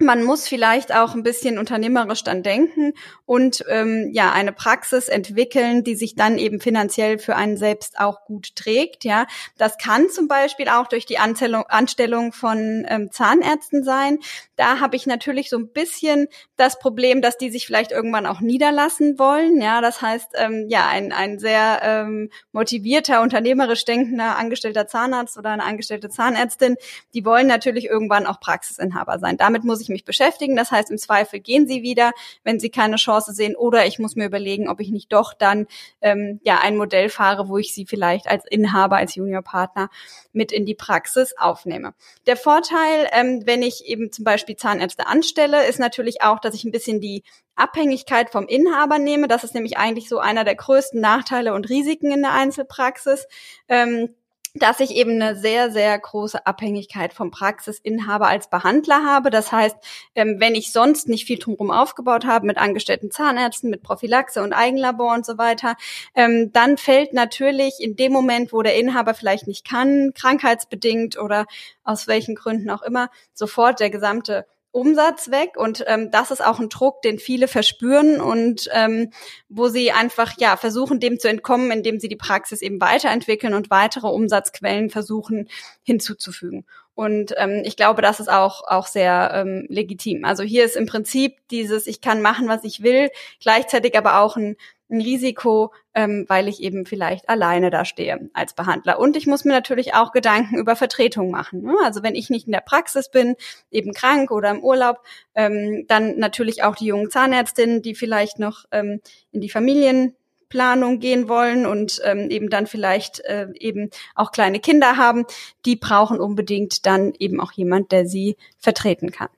B: man muss vielleicht auch ein bisschen unternehmerisch dann denken und ähm, ja eine Praxis entwickeln, die sich dann eben finanziell für einen selbst auch gut trägt. Ja, das kann zum Beispiel auch durch die Anstellung, Anstellung von ähm, Zahnärzten sein. Da habe ich natürlich so ein bisschen das Problem, dass die sich vielleicht irgendwann auch niederlassen wollen. Ja, das heißt, ähm, ja ein ein sehr ähm, motivierter, unternehmerisch denkender angestellter Zahnarzt oder eine angestellte Zahnärztin, die wollen natürlich irgendwann auch Praxisinhaber sein. Damit muss mich beschäftigen. Das heißt, im Zweifel gehen sie wieder, wenn sie keine Chance sehen. Oder ich muss mir überlegen, ob ich nicht doch dann ähm, ja ein Modell fahre, wo ich sie vielleicht als Inhaber, als Juniorpartner mit in die Praxis aufnehme. Der Vorteil, ähm, wenn ich eben zum Beispiel Zahnärzte anstelle, ist natürlich auch, dass ich ein bisschen die Abhängigkeit vom Inhaber nehme. Das ist nämlich eigentlich so einer der größten Nachteile und Risiken in der Einzelpraxis. Ähm, dass ich eben eine sehr, sehr große Abhängigkeit vom Praxisinhaber als Behandler habe. Das heißt, ähm, wenn ich sonst nicht viel drumherum aufgebaut habe mit angestellten Zahnärzten, mit Prophylaxe und Eigenlabor und so weiter, ähm, dann fällt natürlich in dem Moment, wo der Inhaber vielleicht nicht kann, krankheitsbedingt oder aus welchen Gründen auch immer, sofort der gesamte Umsatz weg und ähm, das ist auch ein Druck, den viele verspüren und ähm, wo sie einfach ja versuchen, dem zu entkommen, indem sie die Praxis eben weiterentwickeln und weitere Umsatzquellen versuchen hinzuzufügen. Und ähm, ich glaube, das ist auch auch sehr ähm, legitim. Also hier ist im Prinzip dieses, ich kann machen, was ich will, gleichzeitig aber auch ein ein Risiko, ähm, weil ich eben vielleicht alleine da stehe als Behandler. Und ich muss mir natürlich auch Gedanken über Vertretung machen. Ne? Also wenn ich nicht in der Praxis bin, eben krank oder im Urlaub, ähm, dann natürlich auch die jungen Zahnärztinnen, die vielleicht noch ähm, in die Familienplanung gehen wollen und ähm, eben dann vielleicht äh, eben auch kleine Kinder haben, die brauchen unbedingt dann eben auch jemand, der sie vertreten kann.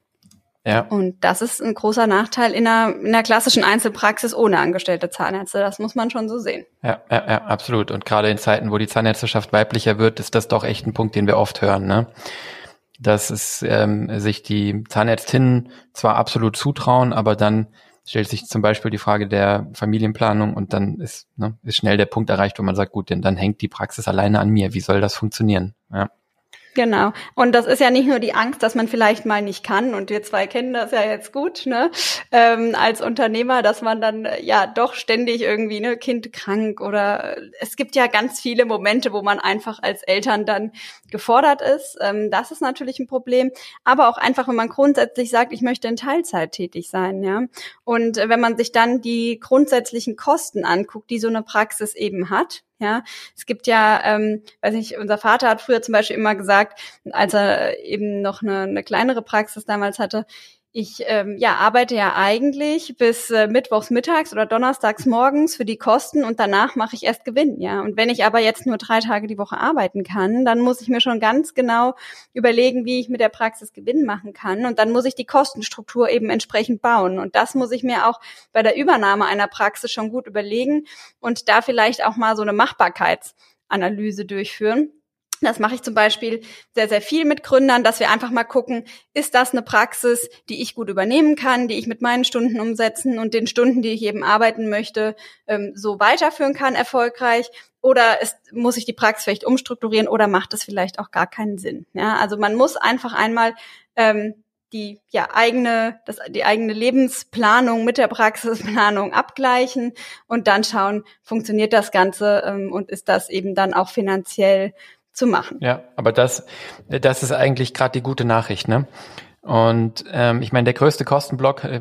B: Ja. Und das ist ein großer Nachteil in einer, in einer klassischen Einzelpraxis ohne angestellte Zahnärzte. Das muss man schon so sehen.
A: Ja, ja, ja, absolut. Und gerade in Zeiten, wo die Zahnärzteschaft weiblicher wird, ist das doch echt ein Punkt, den wir oft hören. Ne? Dass es ähm, sich die Zahnärztinnen zwar absolut zutrauen, aber dann stellt sich zum Beispiel die Frage der Familienplanung und dann ist, ne, ist schnell der Punkt erreicht, wo man sagt, gut, denn dann hängt die Praxis alleine an mir. Wie soll das funktionieren? Ja.
B: Genau. Und das ist ja nicht nur die Angst, dass man vielleicht mal nicht kann. Und wir zwei kennen das ja jetzt gut, ne? Ähm, als Unternehmer, dass man dann äh, ja doch ständig irgendwie ne Kind krank oder äh, es gibt ja ganz viele Momente, wo man einfach als Eltern dann gefordert ist. Ähm, das ist natürlich ein Problem. Aber auch einfach, wenn man grundsätzlich sagt, ich möchte in Teilzeit tätig sein, ja. Und äh, wenn man sich dann die grundsätzlichen Kosten anguckt, die so eine Praxis eben hat, ja, es gibt ja, ähm, weiß nicht, unser Vater hat früher zum Beispiel immer gesagt, als er eben noch eine, eine kleinere Praxis damals hatte, ich ähm, ja, arbeite ja eigentlich bis äh, mittwochs mittags oder donnerstags morgens für die Kosten und danach mache ich erst Gewinn, ja. Und wenn ich aber jetzt nur drei Tage die Woche arbeiten kann, dann muss ich mir schon ganz genau überlegen, wie ich mit der Praxis Gewinn machen kann. Und dann muss ich die Kostenstruktur eben entsprechend bauen. Und das muss ich mir auch bei der Übernahme einer Praxis schon gut überlegen und da vielleicht auch mal so eine Machbarkeitsanalyse durchführen das mache ich zum Beispiel sehr, sehr viel mit Gründern, dass wir einfach mal gucken, ist das eine Praxis, die ich gut übernehmen kann, die ich mit meinen Stunden umsetzen und den Stunden, die ich eben arbeiten möchte, ähm, so weiterführen kann, erfolgreich. Oder ist, muss ich die Praxis vielleicht umstrukturieren oder macht es vielleicht auch gar keinen Sinn? Ja, also man muss einfach einmal ähm, die ja eigene das die eigene Lebensplanung mit der Praxisplanung abgleichen und dann schauen funktioniert das Ganze ähm, und ist das eben dann auch finanziell zu machen.
A: Ja, aber das, das ist eigentlich gerade die gute Nachricht, ne? Und ähm, ich meine, der größte Kostenblock, äh,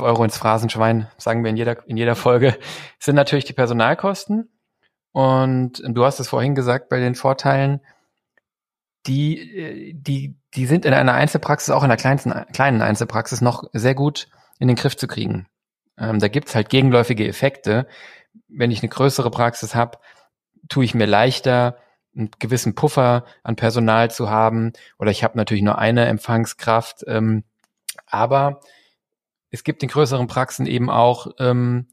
A: Euro ins Phrasenschwein, sagen wir in jeder, in jeder Folge, sind natürlich die Personalkosten. Und du hast es vorhin gesagt bei den Vorteilen, die, äh, die, die sind in einer Einzelpraxis, auch in einer kleinsten, kleinen Einzelpraxis, noch sehr gut in den Griff zu kriegen. Ähm, da gibt's halt gegenläufige Effekte. Wenn ich eine größere Praxis habe, tue ich mir leichter, einen gewissen Puffer an Personal zu haben oder ich habe natürlich nur eine Empfangskraft. Ähm, aber es gibt in größeren Praxen eben auch ähm,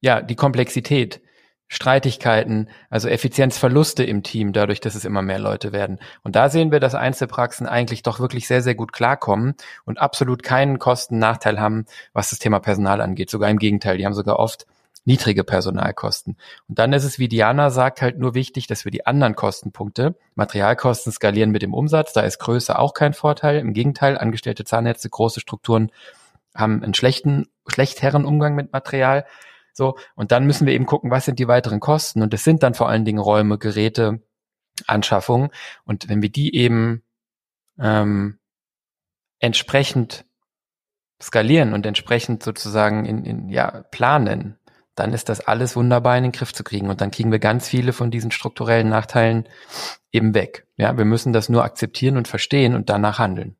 A: ja die Komplexität, Streitigkeiten, also Effizienzverluste im Team, dadurch, dass es immer mehr Leute werden. Und da sehen wir, dass Einzelpraxen eigentlich doch wirklich sehr, sehr gut klarkommen und absolut keinen Kostennachteil haben, was das Thema Personal angeht. Sogar im Gegenteil, die haben sogar oft niedrige Personalkosten. Und dann ist es, wie Diana sagt, halt nur wichtig, dass wir die anderen Kostenpunkte, Materialkosten skalieren mit dem Umsatz, da ist Größe auch kein Vorteil. Im Gegenteil, angestellte Zahnärzte, große Strukturen haben einen schlechten, schlechteren Umgang mit Material. So, und dann müssen wir eben gucken, was sind die weiteren Kosten? Und es sind dann vor allen Dingen Räume, Geräte, Anschaffungen. Und wenn wir die eben ähm, entsprechend skalieren und entsprechend sozusagen in, in ja planen, dann ist das alles wunderbar in den Griff zu kriegen. Und dann kriegen wir ganz viele von diesen strukturellen Nachteilen eben weg. Ja, wir müssen das nur akzeptieren und verstehen und danach handeln.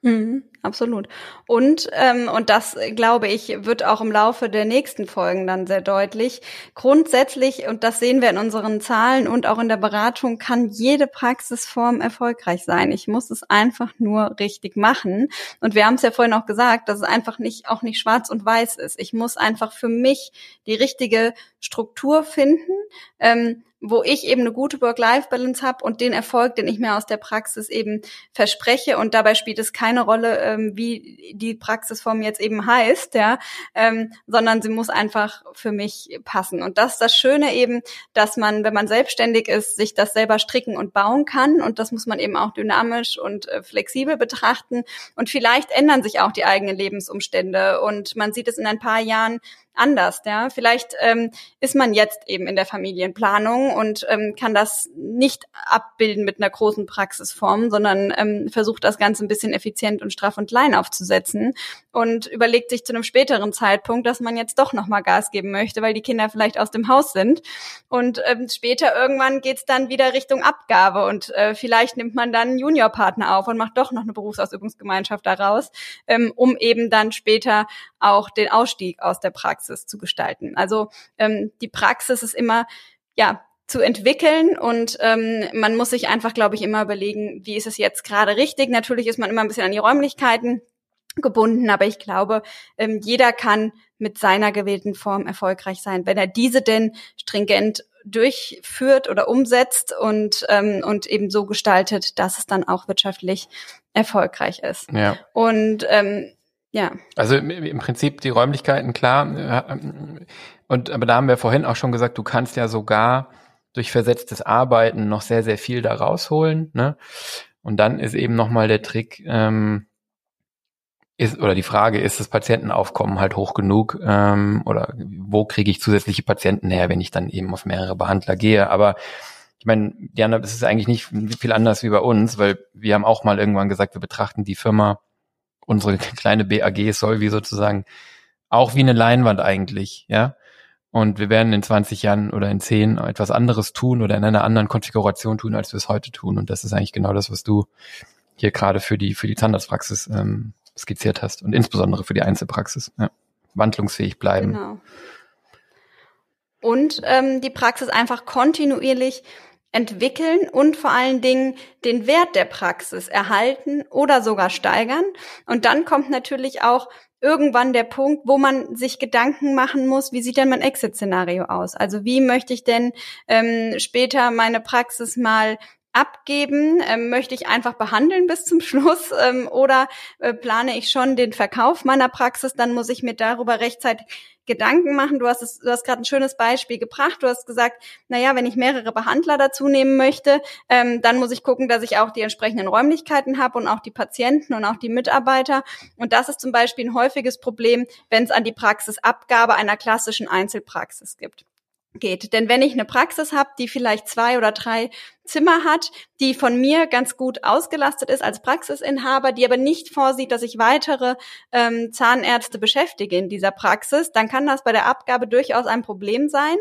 B: Mhm, absolut. Und, ähm, und das, glaube ich, wird auch im Laufe der nächsten Folgen dann sehr deutlich. Grundsätzlich, und das sehen wir in unseren Zahlen und auch in der Beratung, kann jede Praxisform erfolgreich sein. Ich muss es einfach nur richtig machen. Und wir haben es ja vorhin auch gesagt, dass es einfach nicht, auch nicht schwarz und weiß ist. Ich muss einfach für mich die richtige Struktur finden. Ähm, wo ich eben eine gute Work-Life-Balance habe und den Erfolg, den ich mir aus der Praxis eben verspreche. Und dabei spielt es keine Rolle, ähm, wie die Praxisform jetzt eben heißt, ja, ähm, sondern sie muss einfach für mich passen. Und das ist das Schöne eben, dass man, wenn man selbstständig ist, sich das selber stricken und bauen kann. Und das muss man eben auch dynamisch und äh, flexibel betrachten. Und vielleicht ändern sich auch die eigenen Lebensumstände. Und man sieht es in ein paar Jahren anders. Ja, vielleicht ähm, ist man jetzt eben in der Familienplanung und ähm, kann das nicht abbilden mit einer großen Praxisform, sondern ähm, versucht das Ganze ein bisschen effizient und straff und klein aufzusetzen und überlegt sich zu einem späteren Zeitpunkt, dass man jetzt doch noch mal Gas geben möchte, weil die Kinder vielleicht aus dem Haus sind und ähm, später irgendwann geht's dann wieder Richtung Abgabe und äh, vielleicht nimmt man dann einen Juniorpartner auf und macht doch noch eine Berufsausübungsgemeinschaft daraus, ähm, um eben dann später auch den Ausstieg aus der Praxis zu gestalten. Also ähm, die Praxis ist immer ja zu entwickeln und ähm, man muss sich einfach, glaube ich, immer überlegen, wie ist es jetzt gerade richtig. Natürlich ist man immer ein bisschen an die Räumlichkeiten gebunden, aber ich glaube, ähm, jeder kann mit seiner gewählten Form erfolgreich sein, wenn er diese denn stringent durchführt oder umsetzt und ähm, und eben so gestaltet, dass es dann auch wirtschaftlich erfolgreich ist. Ja. Und ähm, ja.
A: Also im Prinzip die Räumlichkeiten, klar. Und aber da haben wir vorhin auch schon gesagt, du kannst ja sogar durch versetztes Arbeiten noch sehr, sehr viel da rausholen. Ne? Und dann ist eben nochmal der Trick, ähm, ist, oder die Frage, ist das Patientenaufkommen halt hoch genug ähm, oder wo kriege ich zusätzliche Patienten her, wenn ich dann eben auf mehrere Behandler gehe. Aber ich meine, Diana, das ist eigentlich nicht viel anders wie bei uns, weil wir haben auch mal irgendwann gesagt, wir betrachten die Firma unsere [laughs] kleine BAG soll wie sozusagen auch wie eine Leinwand eigentlich, ja. Und wir werden in 20 Jahren oder in 10 etwas anderes tun oder in einer anderen Konfiguration tun, als wir es heute tun. Und das ist eigentlich genau das, was du hier gerade für die, für die Zahnarztpraxis ähm, skizziert hast und insbesondere für die Einzelpraxis. Ja. Wandlungsfähig bleiben. Genau.
B: Und ähm, die Praxis einfach kontinuierlich entwickeln und vor allen Dingen den Wert der Praxis erhalten oder sogar steigern. Und dann kommt natürlich auch irgendwann der Punkt, wo man sich Gedanken machen muss, wie sieht denn mein Exit-Szenario aus? Also wie möchte ich denn ähm, später meine Praxis mal abgeben? Ähm, möchte ich einfach behandeln bis zum [laughs] Schluss ähm, oder äh, plane ich schon den Verkauf meiner Praxis? Dann muss ich mir darüber rechtzeitig Gedanken machen. Du hast es, du hast gerade ein schönes Beispiel gebracht. Du hast gesagt, na ja, wenn ich mehrere Behandler dazu nehmen möchte, ähm, dann muss ich gucken, dass ich auch die entsprechenden Räumlichkeiten habe und auch die Patienten und auch die Mitarbeiter. Und das ist zum Beispiel ein häufiges Problem, wenn es an die Praxisabgabe einer klassischen Einzelpraxis gibt geht. Denn wenn ich eine Praxis habe, die vielleicht zwei oder drei Zimmer hat, die von mir ganz gut ausgelastet ist als Praxisinhaber, die aber nicht vorsieht, dass ich weitere ähm, Zahnärzte beschäftige in dieser Praxis, dann kann das bei der Abgabe durchaus ein Problem sein.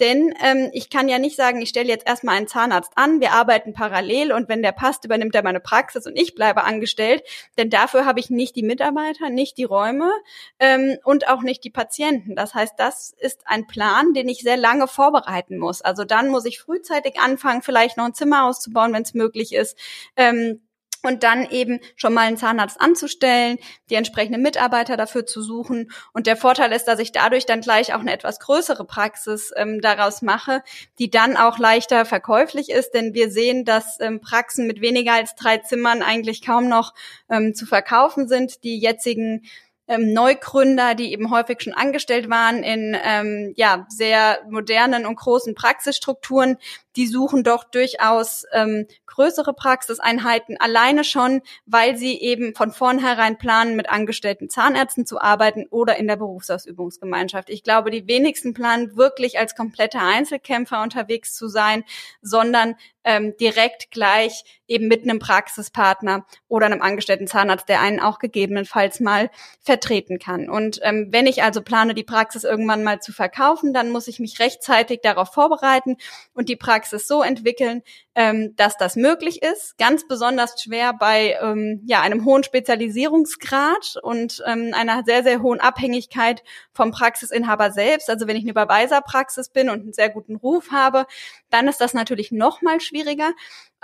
B: Denn ähm, ich kann ja nicht sagen, ich stelle jetzt erstmal einen Zahnarzt an, wir arbeiten parallel und wenn der passt, übernimmt er meine Praxis und ich bleibe angestellt. Denn dafür habe ich nicht die Mitarbeiter, nicht die Räume ähm, und auch nicht die Patienten. Das heißt, das ist ein Plan, den ich sehr lange vorbereiten muss. Also dann muss ich frühzeitig anfangen, vielleicht noch noch ein Zimmer auszubauen, wenn es möglich ist. Ähm, und dann eben schon mal einen Zahnarzt anzustellen, die entsprechenden Mitarbeiter dafür zu suchen. Und der Vorteil ist, dass ich dadurch dann gleich auch eine etwas größere Praxis ähm, daraus mache, die dann auch leichter verkäuflich ist, denn wir sehen, dass ähm, Praxen mit weniger als drei Zimmern eigentlich kaum noch ähm, zu verkaufen sind. Die jetzigen ähm, Neugründer, die eben häufig schon angestellt waren in ähm, ja sehr modernen und großen Praxisstrukturen, die suchen doch durchaus ähm, größere Praxiseinheiten alleine schon, weil sie eben von vornherein planen, mit angestellten Zahnärzten zu arbeiten oder in der Berufsausübungsgemeinschaft. Ich glaube, die wenigsten planen wirklich als komplette Einzelkämpfer unterwegs zu sein, sondern ähm, direkt gleich eben mit einem Praxispartner oder einem angestellten Zahnarzt, der einen auch gegebenenfalls mal vertreten kann. Und ähm, wenn ich also plane, die Praxis irgendwann mal zu verkaufen, dann muss ich mich rechtzeitig darauf vorbereiten und die Praxis so entwickeln, ähm, dass das möglich ist. Ganz besonders schwer bei ähm, ja, einem hohen Spezialisierungsgrad und ähm, einer sehr, sehr hohen Abhängigkeit vom Praxisinhaber selbst. Also wenn ich eine Überweiserpraxis bin und einen sehr guten Ruf habe, dann ist das natürlich noch mal schwieriger.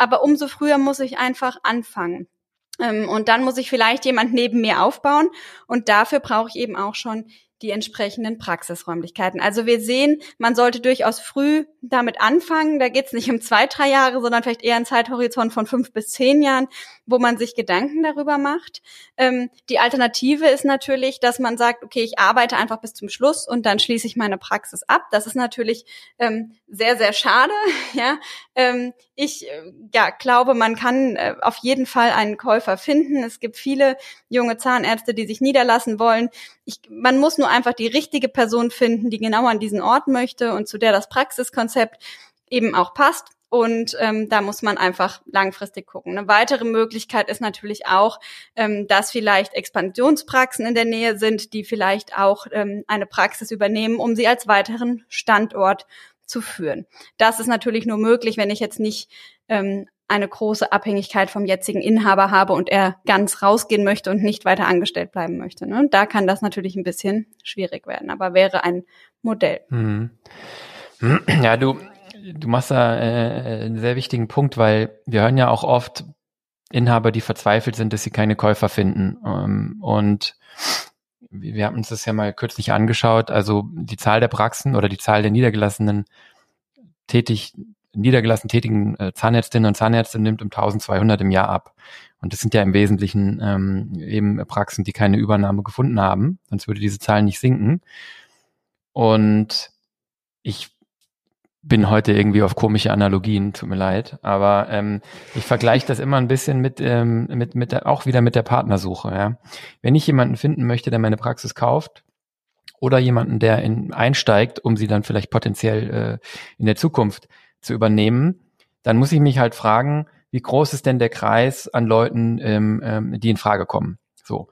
B: Aber umso früher muss ich einfach anfangen. Ähm, und dann muss ich vielleicht jemand neben mir aufbauen. Und dafür brauche ich eben auch schon die entsprechenden Praxisräumlichkeiten. Also wir sehen, man sollte durchaus früh damit anfangen. Da geht es nicht um zwei, drei Jahre, sondern vielleicht eher einen Zeithorizont von fünf bis zehn Jahren, wo man sich Gedanken darüber macht. Ähm, die Alternative ist natürlich, dass man sagt, okay, ich arbeite einfach bis zum Schluss und dann schließe ich meine Praxis ab. Das ist natürlich ähm, sehr, sehr schade. [laughs] Ja, ähm, ich äh, ja, glaube, man kann äh, auf jeden Fall einen Käufer finden. Es gibt viele junge Zahnärzte, die sich niederlassen wollen. Ich, man muss nur einfach die richtige Person finden, die genau an diesen Ort möchte und zu der das Praxiskonzept eben auch passt. Und ähm, da muss man einfach langfristig gucken. Eine weitere Möglichkeit ist natürlich auch, ähm, dass vielleicht Expansionspraxen in der Nähe sind, die vielleicht auch ähm, eine Praxis übernehmen, um sie als weiteren Standort zu führen. Das ist natürlich nur möglich, wenn ich jetzt nicht ähm, eine große Abhängigkeit vom jetzigen Inhaber habe und er ganz rausgehen möchte und nicht weiter angestellt bleiben möchte. Ne? Da kann das natürlich ein bisschen schwierig werden, aber wäre ein Modell. Mhm. [clears throat]
A: Ja, du, du machst da äh, einen sehr wichtigen Punkt, weil wir hören ja auch oft Inhaber, die verzweifelt sind, dass sie keine Käufer finden. Ähm, und wir haben uns das ja mal kürzlich angeschaut. Also die Zahl der Praxen oder die Zahl der niedergelassenen tätig niedergelassen tätigen äh, Zahnärztinnen und Zahnärzte nimmt um 1200 im Jahr ab. Und das sind ja im Wesentlichen ähm, eben Praxen, die keine Übernahme gefunden haben, sonst würde diese Zahl nicht sinken. Und ich bin heute irgendwie auf komische Analogien, tut mir leid, aber ähm, ich vergleiche das immer ein bisschen mit ähm, mit mit der, auch wieder mit der Partnersuche. Ja, wenn ich jemanden finden möchte, der meine Praxis kauft, oder jemanden, der in, einsteigt, um sie dann vielleicht potenziell äh, in der Zukunft zu übernehmen, dann muss ich mich halt fragen, wie groß ist denn der Kreis an Leuten, ähm, ähm, die in Frage kommen? So.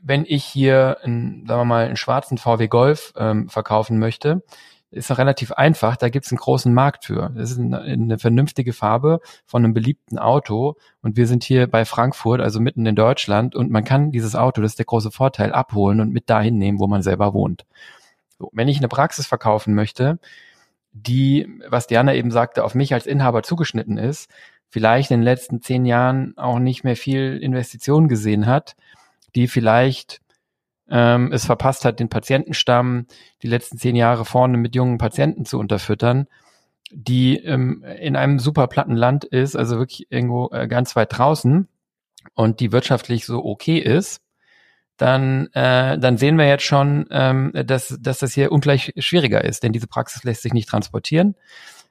A: Wenn ich hier, einen, sagen wir mal, einen schwarzen VW Golf ähm, verkaufen möchte, ist noch relativ einfach. Da gibt es einen großen Markt für. Das ist eine, eine, vernünftige Farbe von einem beliebten Auto. Und wir sind hier bei Frankfurt, also mitten in Deutschland. Und man kann dieses Auto, das ist der große Vorteil, abholen und mit dahin nehmen, wo man selber wohnt. So, wenn ich eine Praxis verkaufen möchte, die, was Diana eben sagte, auf mich als Inhaber zugeschnitten ist, vielleicht in den letzten zehn Jahren auch nicht mehr viel Investition gesehen hat, die vielleicht ähm, es verpasst hat, den Patientenstamm die letzten zehn Jahre vorne mit jungen Patienten zu unterfüttern, die ähm, in einem super platten Land ist, also wirklich irgendwo äh, ganz weit draußen und die wirtschaftlich so okay ist, dann, äh, dann sehen wir jetzt schon, ähm, dass, dass das hier ungleich schwieriger ist, denn diese Praxis lässt sich nicht transportieren.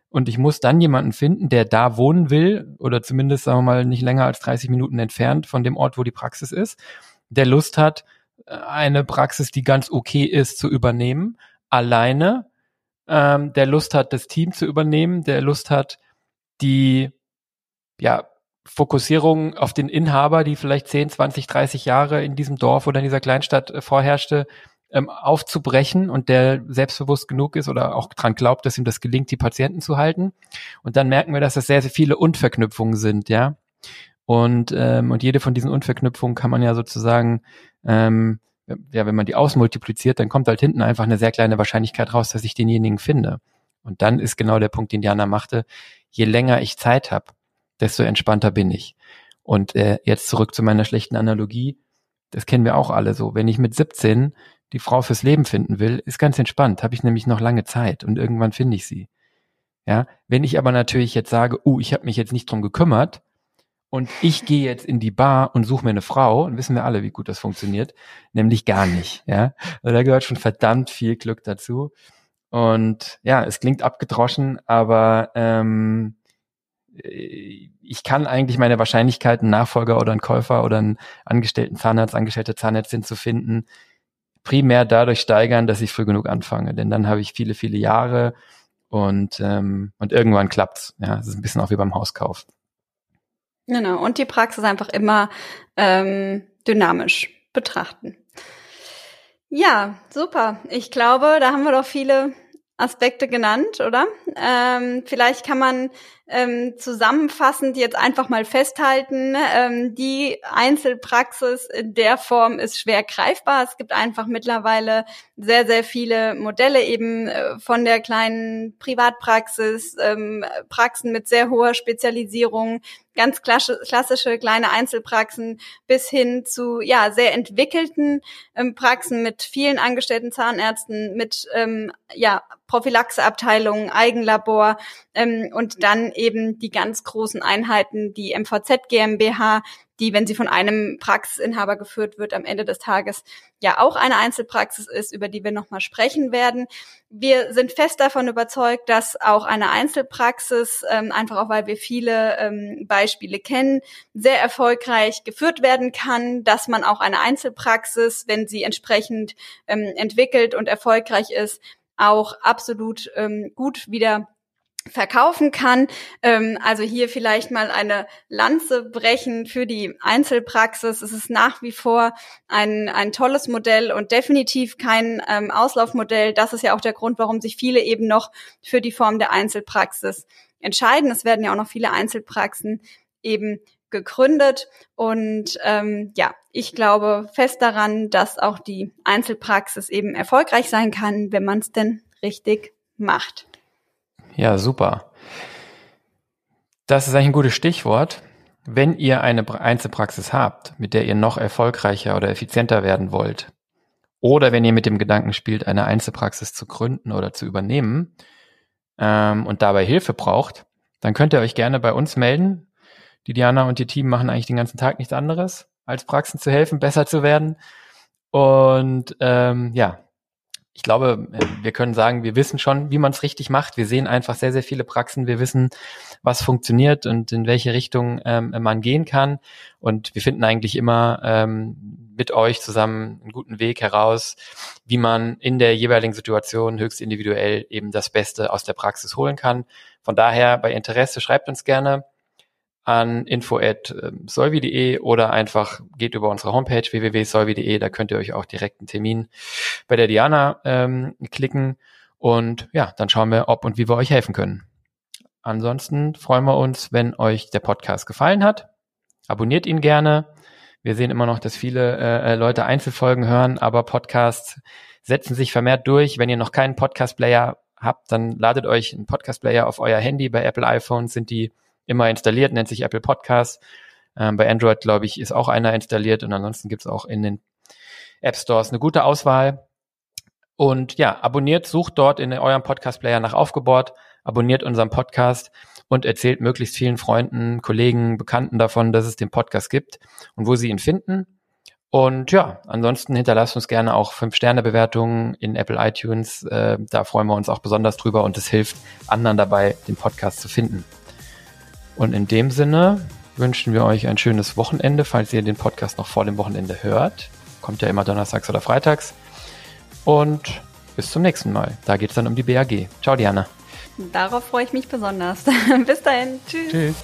A: Und ich muss dann jemanden finden, der da wohnen will oder zumindest, sagen wir mal, nicht länger als 30 Minuten entfernt von dem Ort, wo die Praxis ist, der Lust hat, eine Praxis, die ganz okay ist, zu übernehmen, alleine, ähm, der Lust hat, das Team zu übernehmen, der Lust hat, die ja, Fokussierung auf den Inhaber, die vielleicht 10, 20, 30 Jahre in diesem Dorf oder in dieser Kleinstadt äh, vorherrschte, ähm, aufzubrechen und der selbstbewusst genug ist oder auch dran glaubt, dass ihm das gelingt, die Patienten zu halten. Und dann merken wir, dass das sehr, sehr viele Unverknüpfungen sind, ja. Und, ähm, und jede von diesen Unverknüpfungen kann man ja sozusagen, ähm, ja, wenn man die ausmultipliziert, dann kommt halt hinten einfach eine sehr kleine Wahrscheinlichkeit raus, dass ich denjenigen finde. Und dann ist genau der Punkt, den Diana machte. Je länger ich Zeit habe, desto entspannter bin ich. Und äh, jetzt zurück zu meiner schlechten Analogie. Das kennen wir auch alle so. Wenn ich mit 17 die Frau fürs Leben finden will, ist ganz entspannt. Habe ich nämlich noch lange Zeit und irgendwann finde ich sie. Ja, wenn ich aber natürlich jetzt sage, uh, ich habe mich jetzt nicht drum gekümmert und ich gehe jetzt in die Bar und suche mir eine Frau, und wissen wir alle, wie gut das funktioniert, nämlich gar nicht. Ja, also da gehört schon verdammt viel Glück dazu. Und ja, es klingt abgedroschen, aber ähm, ich kann eigentlich meine Wahrscheinlichkeiten, Nachfolger oder einen Käufer oder einen angestellten Zahnarzt, angestellte Zahnärztin zu finden, primär dadurch steigern, dass ich früh genug anfange. Denn dann habe ich viele, viele Jahre und, ähm, und irgendwann klappt's. Ja, es ist ein bisschen auch wie beim Hauskauf.
B: Genau, und die Praxis einfach immer ähm, dynamisch betrachten. Ja, super. Ich glaube, da haben wir doch viele Aspekte genannt, oder? Ähm, vielleicht kann man ähm, zusammenfassend jetzt einfach mal festhalten, ähm, die Einzelpraxis in der Form ist schwer greifbar. Es gibt einfach mittlerweile sehr, sehr viele Modelle eben äh, von der kleinen Privatpraxis, ähm, Praxen mit sehr hoher Spezialisierung, ganz klassische kleine Einzelpraxen bis hin zu ja sehr entwickelten ähm, Praxen mit vielen angestellten Zahnärzten, mit ähm, ja Prophylaxeabteilungen, Eigenlabor ähm, und dann eben die ganz großen Einheiten, die MVZ GmbH, die, wenn sie von einem Praxisinhaber geführt wird, am Ende des Tages ja auch eine Einzelpraxis ist, über die wir nochmal sprechen werden. Wir sind fest davon überzeugt, dass auch eine Einzelpraxis, ähm, einfach auch weil wir viele ähm, Beispiele kennen, sehr erfolgreich geführt werden kann, dass man auch eine Einzelpraxis, wenn sie entsprechend ähm, entwickelt und erfolgreich ist, auch absolut ähm, gut wieder verkaufen kann. Ähm, also hier vielleicht mal eine Lanze brechen für die Einzelpraxis. Es ist nach wie vor ein, ein tolles Modell und definitiv kein ähm, Auslaufmodell. Das ist ja auch der Grund, warum sich viele eben noch für die Form der Einzelpraxis entscheiden. Es werden ja auch noch viele Einzelpraxen eben gegründet. Und ähm, ja, ich glaube fest daran, dass auch die Einzelpraxis eben erfolgreich sein kann, wenn man es denn richtig macht.
A: Ja, super. Das ist eigentlich ein gutes Stichwort. Wenn ihr eine Einzelpraxis habt, mit der ihr noch erfolgreicher oder effizienter werden wollt, oder wenn ihr mit dem Gedanken spielt, eine Einzelpraxis zu gründen oder zu übernehmen ähm, und dabei Hilfe braucht, dann könnt ihr euch gerne bei uns melden. Die Diana und ihr Team machen eigentlich den ganzen Tag nichts anderes, als Praxen zu helfen, besser zu werden. Und ähm, ja, ich glaube, äh, wir können sagen, wir wissen schon, wie man es richtig macht. Wir sehen einfach sehr, sehr viele Praxen. Wir wissen, was funktioniert und in welche Richtung ähm, man gehen kann. Und wir finden eigentlich immer ähm, mit euch zusammen einen guten Weg heraus, wie man in der jeweiligen Situation höchst individuell eben das Beste aus der Praxis holen kann. Von daher bei Interesse schreibt uns gerne an info@solvi.de oder einfach geht über unsere Homepage www.solvi.de, da könnt ihr euch auch direkt einen Termin bei der Diana ähm, klicken und ja, dann schauen wir, ob und wie wir euch helfen können. Ansonsten freuen wir uns, wenn euch der Podcast gefallen hat. Abonniert ihn gerne. Wir sehen immer noch, dass viele äh, äh Leute Einzelfolgen hören, aber Podcasts setzen sich vermehrt durch. Wenn ihr noch keinen Podcast-Player habt, dann ladet euch einen Podcast-Player auf euer Handy. Bei Apple iPhones sind die immer installiert, nennt sich Apple Podcast. Ähm, bei Android, glaube ich, ist auch einer installiert und ansonsten gibt es auch in den App Stores eine gute Auswahl. Und ja, abonniert, sucht dort in eurem Podcast-Player nach Aufgebohrt, abonniert unseren Podcast und erzählt möglichst vielen Freunden, Kollegen, Bekannten davon, dass es den Podcast gibt und wo sie ihn finden. Und ja, ansonsten hinterlasst uns gerne auch fünf Sterne Bewertungen in Apple iTunes. Äh, da freuen wir uns auch besonders drüber und es hilft anderen dabei, den Podcast zu finden. Und in dem Sinne wünschen wir euch ein schönes Wochenende, falls ihr den Podcast noch vor dem Wochenende hört. Kommt ja immer donnerstags oder freitags. Und bis zum nächsten Mal. Da geht es dann um die BAG. Ciao, Diana.
B: Darauf freue ich mich besonders. [laughs] bis dahin. Tschüss. Tschüss.